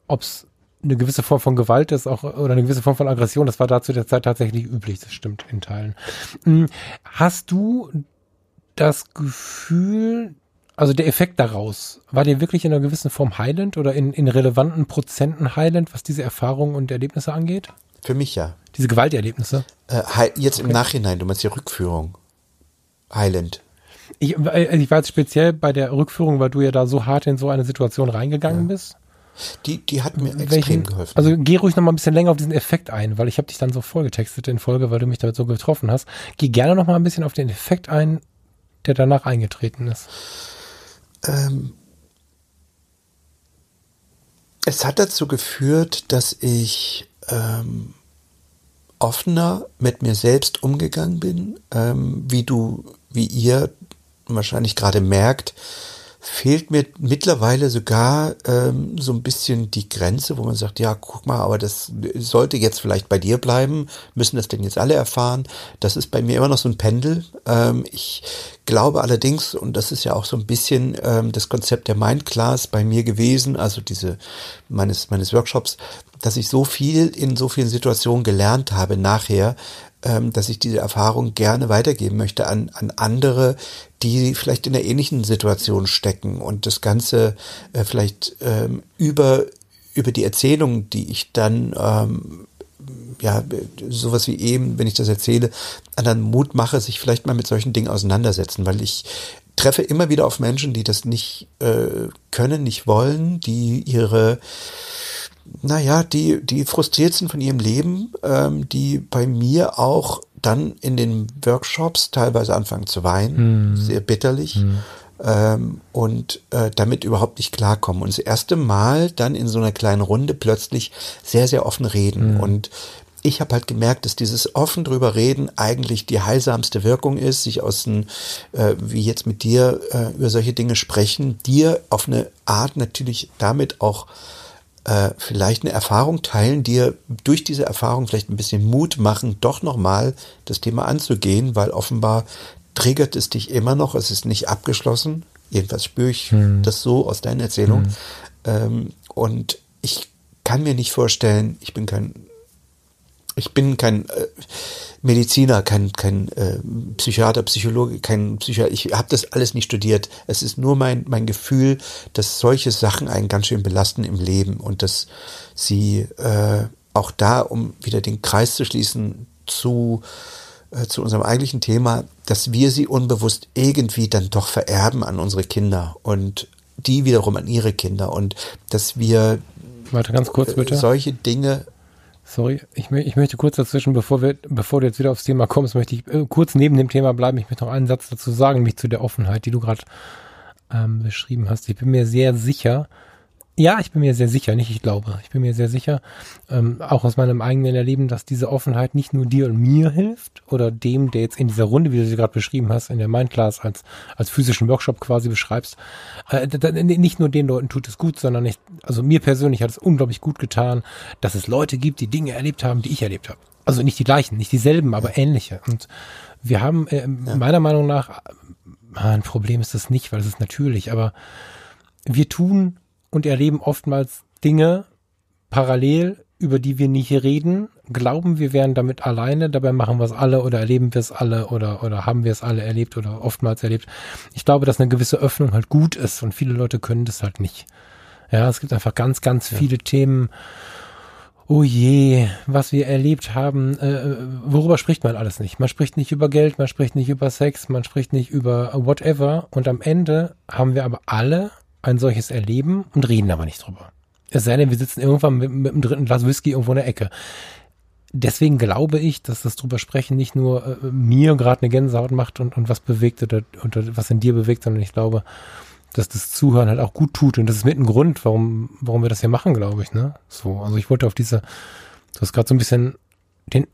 ob es eine gewisse Form von Gewalt ist, auch oder eine gewisse Form von Aggression, das war da zu der Zeit tatsächlich üblich, das stimmt in Teilen. Hm, hast du das Gefühl, also der Effekt daraus, war dir wirklich in einer gewissen Form heilend oder in, in relevanten Prozenten heilend, was diese Erfahrungen und Erlebnisse angeht? Für mich ja. Diese Gewalterlebnisse? Äh, jetzt okay. im Nachhinein, du meinst die Rückführung. Heilend. Ich, äh, ich war jetzt speziell bei der Rückführung, weil du ja da so hart in so eine Situation reingegangen ja. bist. Die, die hat mir Welchen, extrem geholfen. Also geh ruhig noch mal ein bisschen länger auf diesen Effekt ein, weil ich habe dich dann so vorgetextet in Folge, weil du mich damit so getroffen hast. Geh gerne noch mal ein bisschen auf den Effekt ein, der danach eingetreten ist. Ähm, es hat dazu geführt, dass ich ähm, offener mit mir selbst umgegangen bin, ähm, wie du, wie ihr wahrscheinlich gerade merkt, fehlt mir mittlerweile sogar ähm, so ein bisschen die Grenze, wo man sagt, ja, guck mal, aber das sollte jetzt vielleicht bei dir bleiben. Müssen das denn jetzt alle erfahren? Das ist bei mir immer noch so ein Pendel. Ähm, ich glaube allerdings, und das ist ja auch so ein bisschen ähm, das Konzept der Mindclass bei mir gewesen, also diese meines meines Workshops, dass ich so viel in so vielen Situationen gelernt habe nachher, dass ich diese Erfahrung gerne weitergeben möchte an, an andere, die vielleicht in einer ähnlichen Situation stecken und das Ganze äh, vielleicht ähm, über, über die Erzählung, die ich dann ähm, ja, sowas wie eben, wenn ich das erzähle, anderen Mut mache, sich vielleicht mal mit solchen Dingen auseinandersetzen, weil ich treffe immer wieder auf Menschen, die das nicht äh, können, nicht wollen, die ihre naja, die, die frustriert sind von ihrem Leben, ähm, die bei mir auch dann in den Workshops teilweise anfangen zu weinen, hm. sehr bitterlich. Hm. Ähm, und äh, damit überhaupt nicht klarkommen. Und das erste Mal dann in so einer kleinen Runde plötzlich sehr, sehr offen reden. Hm. Und ich habe halt gemerkt, dass dieses offen drüber reden eigentlich die heilsamste Wirkung ist, sich aus dem, äh, wie jetzt mit dir, äh, über solche Dinge sprechen, dir auf eine Art natürlich damit auch äh, vielleicht eine Erfahrung teilen, dir durch diese Erfahrung vielleicht ein bisschen Mut machen, doch nochmal das Thema anzugehen, weil offenbar triggert es dich immer noch, es ist nicht abgeschlossen. Jedenfalls spüre ich hm. das so aus deiner Erzählung. Hm. Ähm, und ich kann mir nicht vorstellen, ich bin kein, ich bin kein äh, Mediziner, kein, kein äh, Psychiater, Psychologe, kein Psychiater. Ich habe das alles nicht studiert. Es ist nur mein, mein Gefühl, dass solche Sachen einen ganz schön belasten im Leben und dass sie äh, auch da, um wieder den Kreis zu schließen zu, äh, zu unserem eigentlichen Thema, dass wir sie unbewusst irgendwie dann doch vererben an unsere Kinder und die wiederum an ihre Kinder und dass wir Warte ganz kurz bitte. solche Dinge Sorry, ich, ich, möchte kurz dazwischen, bevor, wir, bevor du jetzt wieder aufs Thema kommst, möchte ich äh, kurz neben dem Thema bleiben. Ich möchte noch einen Satz dazu sagen, mich zu der Offenheit, die du gerade ähm, beschrieben hast. Ich bin mir sehr sicher, ja, ich bin mir sehr sicher, nicht ich glaube, ich bin mir sehr sicher, ähm, auch aus meinem eigenen Erleben, dass diese Offenheit nicht nur dir und mir hilft oder dem, der jetzt in dieser Runde, wie du sie gerade beschrieben hast, in der Mindclass als, als physischen Workshop quasi beschreibst, äh, nicht nur den Leuten tut es gut, sondern nicht, also mir persönlich hat es unglaublich gut getan, dass es Leute gibt, die Dinge erlebt haben, die ich erlebt habe. Also nicht die gleichen, nicht dieselben, aber ähnliche. Und wir haben äh, meiner Meinung nach, äh, ein Problem ist das nicht, weil es ist natürlich, aber wir tun und erleben oftmals Dinge parallel, über die wir nicht reden, glauben, wir wären damit alleine, dabei machen wir es alle oder erleben wir es alle oder, oder haben wir es alle erlebt oder oftmals erlebt. Ich glaube, dass eine gewisse Öffnung halt gut ist und viele Leute können das halt nicht. Ja, es gibt einfach ganz, ganz ja. viele Themen, oh je, was wir erlebt haben, äh, worüber spricht man alles nicht? Man spricht nicht über Geld, man spricht nicht über Sex, man spricht nicht über whatever. Und am Ende haben wir aber alle ein solches Erleben und reden aber nicht drüber. Es sei denn, wir sitzen irgendwann mit, mit dem dritten Glas Whisky irgendwo in der Ecke. Deswegen glaube ich, dass das drüber sprechen nicht nur äh, mir gerade eine Gänsehaut macht und, und was bewegt oder, oder was in dir bewegt, sondern ich glaube, dass das Zuhören halt auch gut tut. Und das ist mit ein Grund, warum, warum wir das hier machen, glaube ich, ne? So, also ich wollte auf diese, du hast gerade so ein bisschen den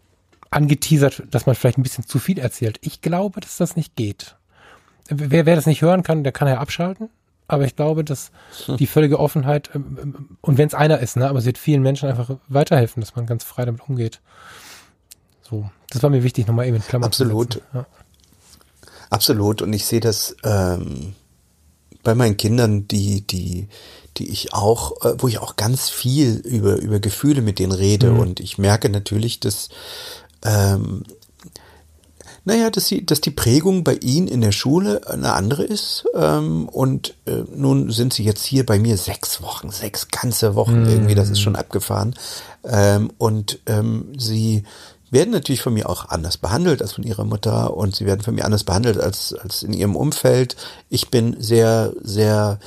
angeteasert, dass man vielleicht ein bisschen zu viel erzählt. Ich glaube, dass das nicht geht. Wer, wer das nicht hören kann, der kann ja abschalten. Aber ich glaube, dass hm. die völlige Offenheit, ähm, ähm, und wenn es einer ist, ne, aber es wird vielen Menschen einfach weiterhelfen, dass man ganz frei damit umgeht. So, das war mir wichtig, nochmal eben in Klammern Absolut. zu ja. Absolut. Und ich sehe das ähm, bei meinen Kindern, die, die, die ich auch, äh, wo ich auch ganz viel über, über Gefühle mit denen rede. Mhm. Und ich merke natürlich, dass ähm, naja, dass, sie, dass die Prägung bei Ihnen in der Schule eine andere ist. Ähm, und äh, nun sind Sie jetzt hier bei mir sechs Wochen, sechs ganze Wochen mm. irgendwie, das ist schon abgefahren. Ähm, und ähm, Sie werden natürlich von mir auch anders behandelt als von Ihrer Mutter und Sie werden von mir anders behandelt als, als in Ihrem Umfeld. Ich bin sehr, sehr,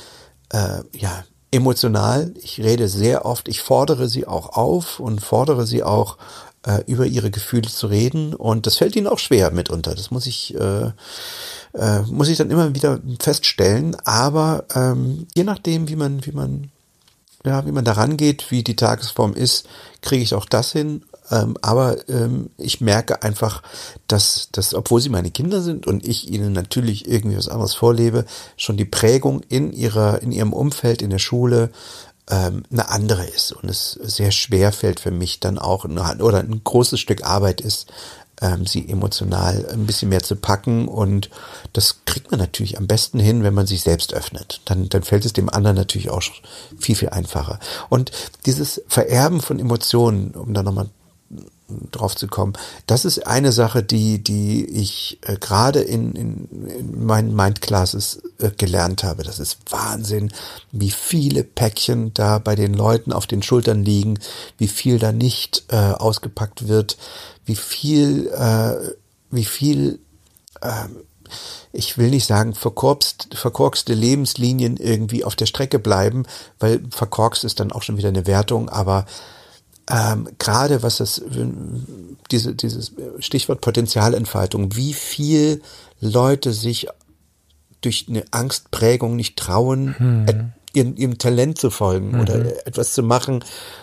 äh, ja, emotional. Ich rede sehr oft, ich fordere Sie auch auf und fordere Sie auch äh, über ihre Gefühle zu reden und das fällt ihnen auch schwer mitunter. Das muss ich äh, äh, muss ich dann immer wieder feststellen. Aber ähm, je nachdem, wie man wie man ja wie man daran geht, wie die Tagesform ist, kriege ich auch das hin. Ähm, aber ähm, ich merke einfach, dass, dass, obwohl sie meine Kinder sind und ich ihnen natürlich irgendwie was anderes vorlebe, schon die Prägung in ihrer, in ihrem Umfeld, in der Schule, ähm, eine andere ist und es sehr schwer fällt für mich dann auch oder ein großes Stück Arbeit ist, ähm, sie emotional ein bisschen mehr zu packen und das kriegt man natürlich am besten hin, wenn man sich selbst öffnet. Dann, dann fällt es dem anderen natürlich auch viel, viel einfacher. Und dieses Vererben von Emotionen, um da nochmal drauf zu kommen. Das ist eine Sache, die, die ich äh, gerade in, in, in meinen Mindclasses äh, gelernt habe. Das ist Wahnsinn, wie viele Päckchen da bei den Leuten auf den Schultern liegen, wie viel da nicht äh, ausgepackt wird, wie viel, äh, wie viel, äh, ich will nicht sagen, verkorkst, verkorkste Lebenslinien irgendwie auf der Strecke bleiben, weil verkorkst ist dann auch schon wieder eine Wertung, aber ähm, gerade was das, diese, dieses Stichwort Potenzialentfaltung, wie viel Leute sich durch eine Angstprägung nicht trauen, hm. ihrem, ihrem Talent zu folgen mhm. oder etwas zu machen,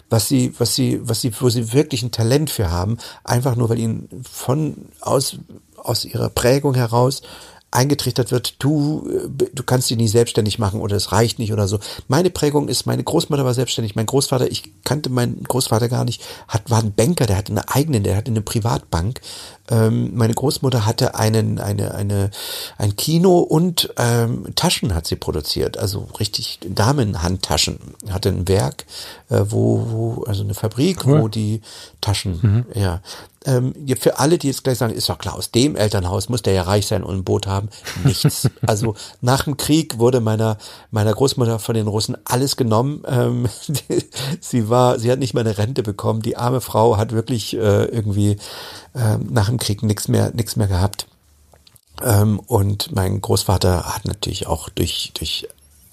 was sie, was sie, was sie, wo sie wirklich ein Talent für haben, einfach nur weil ihnen von aus aus ihrer Prägung heraus eingetrichtert wird, du, äh, du kannst dich nicht selbstständig machen oder es reicht nicht oder so. Meine Prägung ist, meine Großmutter war selbstständig, mein Großvater, ich kannte meinen Großvater gar nicht, hat, war ein Banker, der hatte eine eigene, der hatte eine Privatbank. Ähm, meine Großmutter hatte einen, eine, eine, ein Kino und ähm, Taschen hat sie produziert, also richtig Damenhandtaschen. Hatte ein Werk, äh, wo, wo, also eine Fabrik, cool. wo die Taschen, mhm. ja, ähm, für alle, die jetzt gleich sagen, ist doch klar, aus dem Elternhaus muss der ja reich sein und ein Boot haben. Nichts. also nach dem Krieg wurde meiner, meiner Großmutter von den Russen alles genommen. Ähm, sie war, sie hat nicht mal eine Rente bekommen. Die arme Frau hat wirklich äh, irgendwie äh, nach dem Krieg nichts mehr, nichts mehr gehabt. Ähm, und mein Großvater hat natürlich auch durch, durch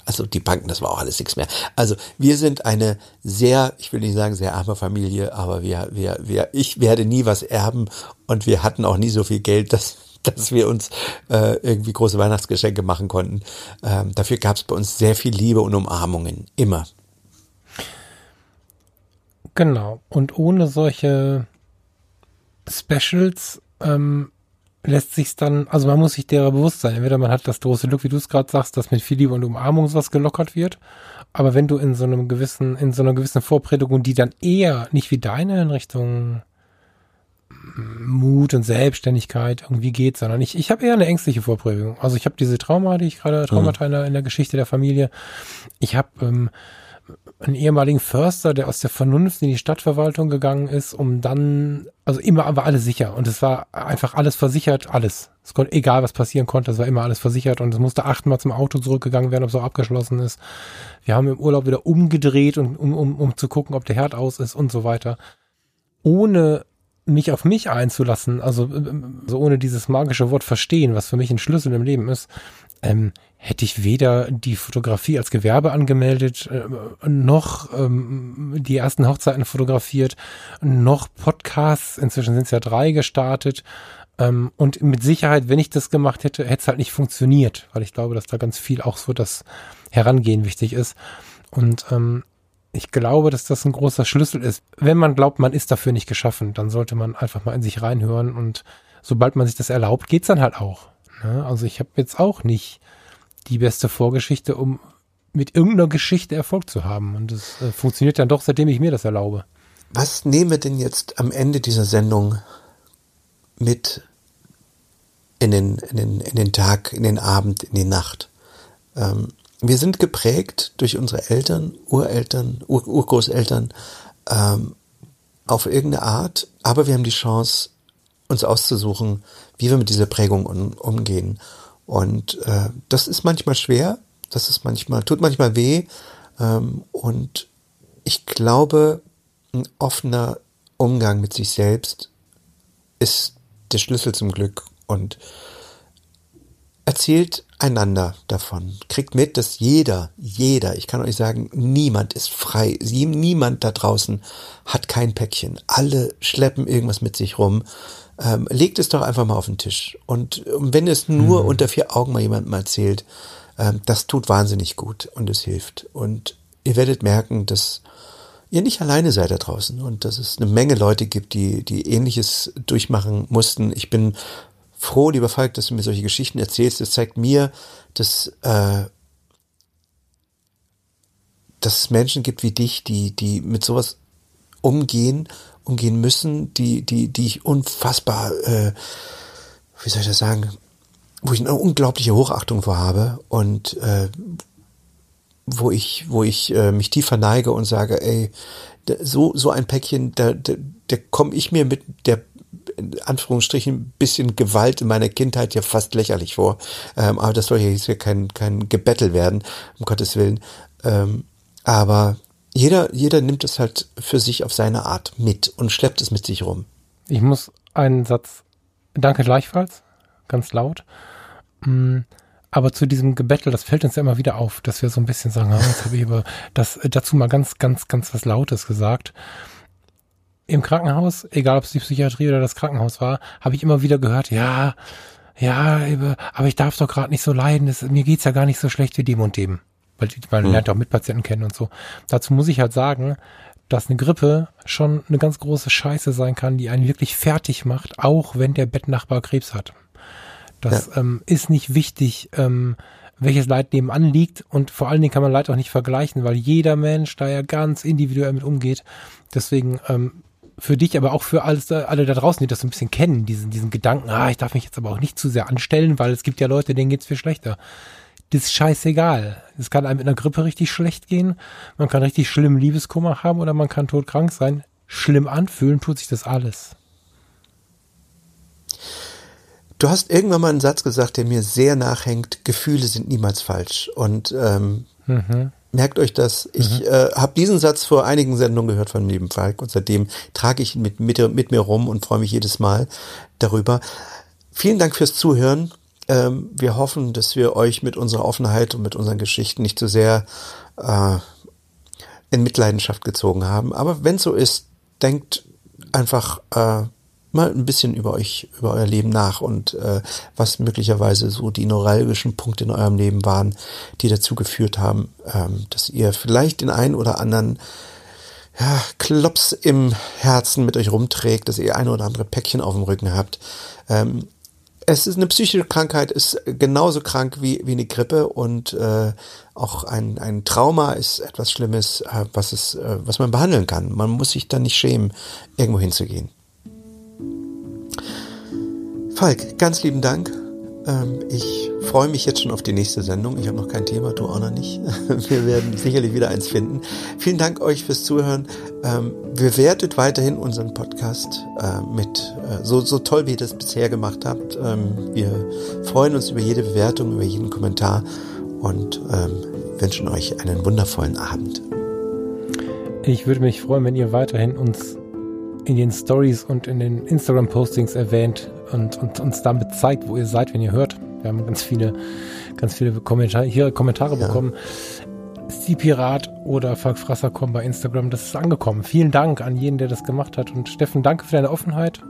also die Banken, das war auch alles nichts mehr. Also wir sind eine sehr, ich will nicht sagen sehr arme Familie, aber wir, wir, wir, ich werde nie was erben und wir hatten auch nie so viel Geld, dass dass wir uns äh, irgendwie große Weihnachtsgeschenke machen konnten. Ähm, dafür gab es bei uns sehr viel Liebe und Umarmungen, immer. Genau. Und ohne solche Specials ähm, lässt sich dann, also man muss sich derer bewusst sein. Entweder man hat das große Glück, wie du es gerade sagst, dass mit viel Liebe und Umarmung was gelockert wird. Aber wenn du in so einem gewissen, in so einer gewissen Vorprägung, die dann eher nicht wie deine in Richtung Mut und Selbstständigkeit irgendwie geht, sondern ich, ich habe eher eine ängstliche Vorprägung. Also ich habe diese Trauma, die ich gerade, Traumata mhm. in, der, in der Geschichte der Familie. Ich habe ähm, einen ehemaligen Förster, der aus der Vernunft in die Stadtverwaltung gegangen ist, um dann, also immer war alles sicher und es war einfach alles versichert, alles. Es konnte, egal was passieren konnte, es war immer alles versichert und es musste achtmal zum Auto zurückgegangen werden, ob es auch abgeschlossen ist. Wir haben im Urlaub wieder umgedreht, und, um, um, um zu gucken, ob der Herd aus ist und so weiter. Ohne mich auf mich einzulassen, also, also ohne dieses magische Wort verstehen, was für mich ein Schlüssel im Leben ist, ähm, hätte ich weder die Fotografie als Gewerbe angemeldet, äh, noch ähm, die ersten Hochzeiten fotografiert, noch Podcasts, inzwischen sind es ja drei gestartet. Ähm, und mit Sicherheit, wenn ich das gemacht hätte, hätte es halt nicht funktioniert, weil ich glaube, dass da ganz viel auch so das Herangehen wichtig ist. Und ähm, ich glaube, dass das ein großer Schlüssel ist. Wenn man glaubt, man ist dafür nicht geschaffen, dann sollte man einfach mal in sich reinhören und sobald man sich das erlaubt, geht's dann halt auch. Ne? Also ich habe jetzt auch nicht die beste Vorgeschichte, um mit irgendeiner Geschichte Erfolg zu haben. Und es äh, funktioniert dann doch, seitdem ich mir das erlaube. Was nehmen wir denn jetzt am Ende dieser Sendung mit in den, in den, in den Tag, in den Abend, in die Nacht? Ähm, wir sind geprägt durch unsere Eltern, Ureltern, Ur Urgroßeltern ähm, auf irgendeine Art, aber wir haben die Chance, uns auszusuchen, wie wir mit dieser Prägung um, umgehen. Und äh, das ist manchmal schwer, das ist manchmal, tut manchmal weh. Ähm, und ich glaube, ein offener Umgang mit sich selbst ist der Schlüssel zum Glück und erzählt einander davon. Kriegt mit, dass jeder, jeder, ich kann euch sagen, niemand ist frei. Niemand da draußen hat kein Päckchen. Alle schleppen irgendwas mit sich rum ähm, legt es doch einfach mal auf den Tisch. Und wenn es nur mhm. unter vier Augen mal jemandem erzählt, ähm, das tut wahnsinnig gut und es hilft. Und ihr werdet merken, dass ihr nicht alleine seid da draußen und dass es eine Menge Leute gibt, die, die ähnliches durchmachen mussten. Ich bin froh, lieber Falk, dass du mir solche Geschichten erzählst. Das zeigt mir, dass, äh, dass es Menschen gibt wie dich, die, die mit sowas umgehen umgehen müssen, die, die, die ich unfassbar, äh, wie soll ich das sagen, wo ich eine unglaubliche Hochachtung vor habe und äh, wo ich, wo ich äh, mich tief verneige und sage, ey, so, so ein Päckchen, da, da, da komme ich mir mit der in Anführungsstrichen bisschen Gewalt in meiner Kindheit ja fast lächerlich vor. Ähm, aber das soll ja jetzt kein, kein Gebettel werden, um Gottes Willen. Ähm, aber jeder, jeder nimmt es halt für sich auf seine Art mit und schleppt es mit sich rum. Ich muss einen Satz, danke gleichfalls, ganz laut. Mm, aber zu diesem Gebettel, das fällt uns ja immer wieder auf, dass wir so ein bisschen sagen, oh, jetzt habe ich aber das, dazu mal ganz, ganz, ganz was Lautes gesagt. Im Krankenhaus, egal ob es die Psychiatrie oder das Krankenhaus war, habe ich immer wieder gehört, ja, ja, aber ich darf doch gerade nicht so leiden, das, mir geht's ja gar nicht so schlecht wie dem und dem weil man hm. lernt auch Mitpatienten kennen und so. Dazu muss ich halt sagen, dass eine Grippe schon eine ganz große Scheiße sein kann, die einen wirklich fertig macht, auch wenn der Bettnachbar Krebs hat. Das ja. ähm, ist nicht wichtig, ähm, welches Leid nebenan liegt und vor allen Dingen kann man Leid auch nicht vergleichen, weil jeder Mensch da ja ganz individuell mit umgeht. Deswegen ähm, für dich, aber auch für alles, alle da draußen, die das so ein bisschen kennen, diesen, diesen Gedanken, ah, ich darf mich jetzt aber auch nicht zu sehr anstellen, weil es gibt ja Leute, denen geht's viel schlechter das ist scheißegal. Es kann einem mit einer Grippe richtig schlecht gehen, man kann richtig schlimm Liebeskummer haben oder man kann todkrank sein. Schlimm anfühlen tut sich das alles. Du hast irgendwann mal einen Satz gesagt, der mir sehr nachhängt. Gefühle sind niemals falsch. Und ähm, mhm. merkt euch das. Ich mhm. äh, habe diesen Satz vor einigen Sendungen gehört von lieben Falk und seitdem trage ich ihn mit, mit, mit mir rum und freue mich jedes Mal darüber. Vielen Dank fürs Zuhören. Ähm, wir hoffen, dass wir euch mit unserer Offenheit und mit unseren Geschichten nicht zu sehr äh, in Mitleidenschaft gezogen haben. Aber wenn so ist, denkt einfach äh, mal ein bisschen über euch, über euer Leben nach und äh, was möglicherweise so die neuralgischen Punkte in eurem Leben waren, die dazu geführt haben, ähm, dass ihr vielleicht den einen oder anderen ja, Klops im Herzen mit euch rumträgt, dass ihr ein oder andere Päckchen auf dem Rücken habt. Ähm, es ist eine psychische Krankheit, ist genauso krank wie, wie eine Grippe und äh, auch ein, ein Trauma ist etwas Schlimmes, äh, was, es, äh, was man behandeln kann. Man muss sich dann nicht schämen, irgendwo hinzugehen. Falk, ganz lieben Dank. Ähm, ich freue mich jetzt schon auf die nächste Sendung. Ich habe noch kein Thema, du auch noch nicht. Wir werden sicherlich wieder eins finden. Vielen Dank euch fürs Zuhören. Ähm, bewertet weiterhin unseren Podcast äh, mit äh, so, so toll, wie ihr das bisher gemacht habt. Ähm, wir freuen uns über jede Bewertung, über jeden Kommentar und wünschen euch einen wundervollen Abend. Ich würde mich freuen, wenn ihr weiterhin uns in den Stories und in den Instagram-Postings erwähnt und, und uns damit zeigt, wo ihr seid, wenn ihr hört. Wir haben ganz viele, ganz viele Kommentare, hier Kommentare ja. bekommen. Sie Pirat oder Falk Frasser kommen bei Instagram. Das ist angekommen. Vielen Dank an jeden, der das gemacht hat. Und Steffen, danke für deine Offenheit.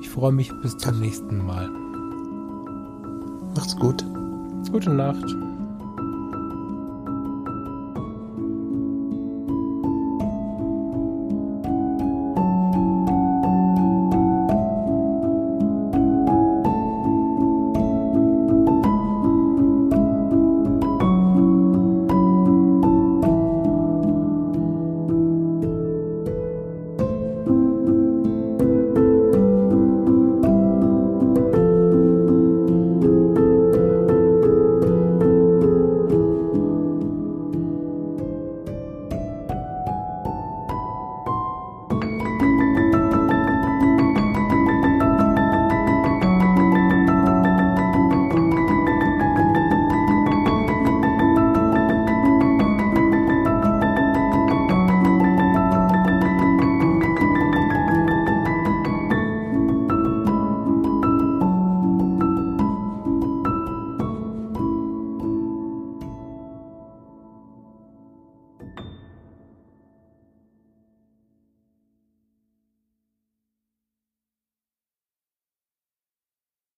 Ich freue mich bis zum nächsten Mal. Macht's gut. Gute Nacht.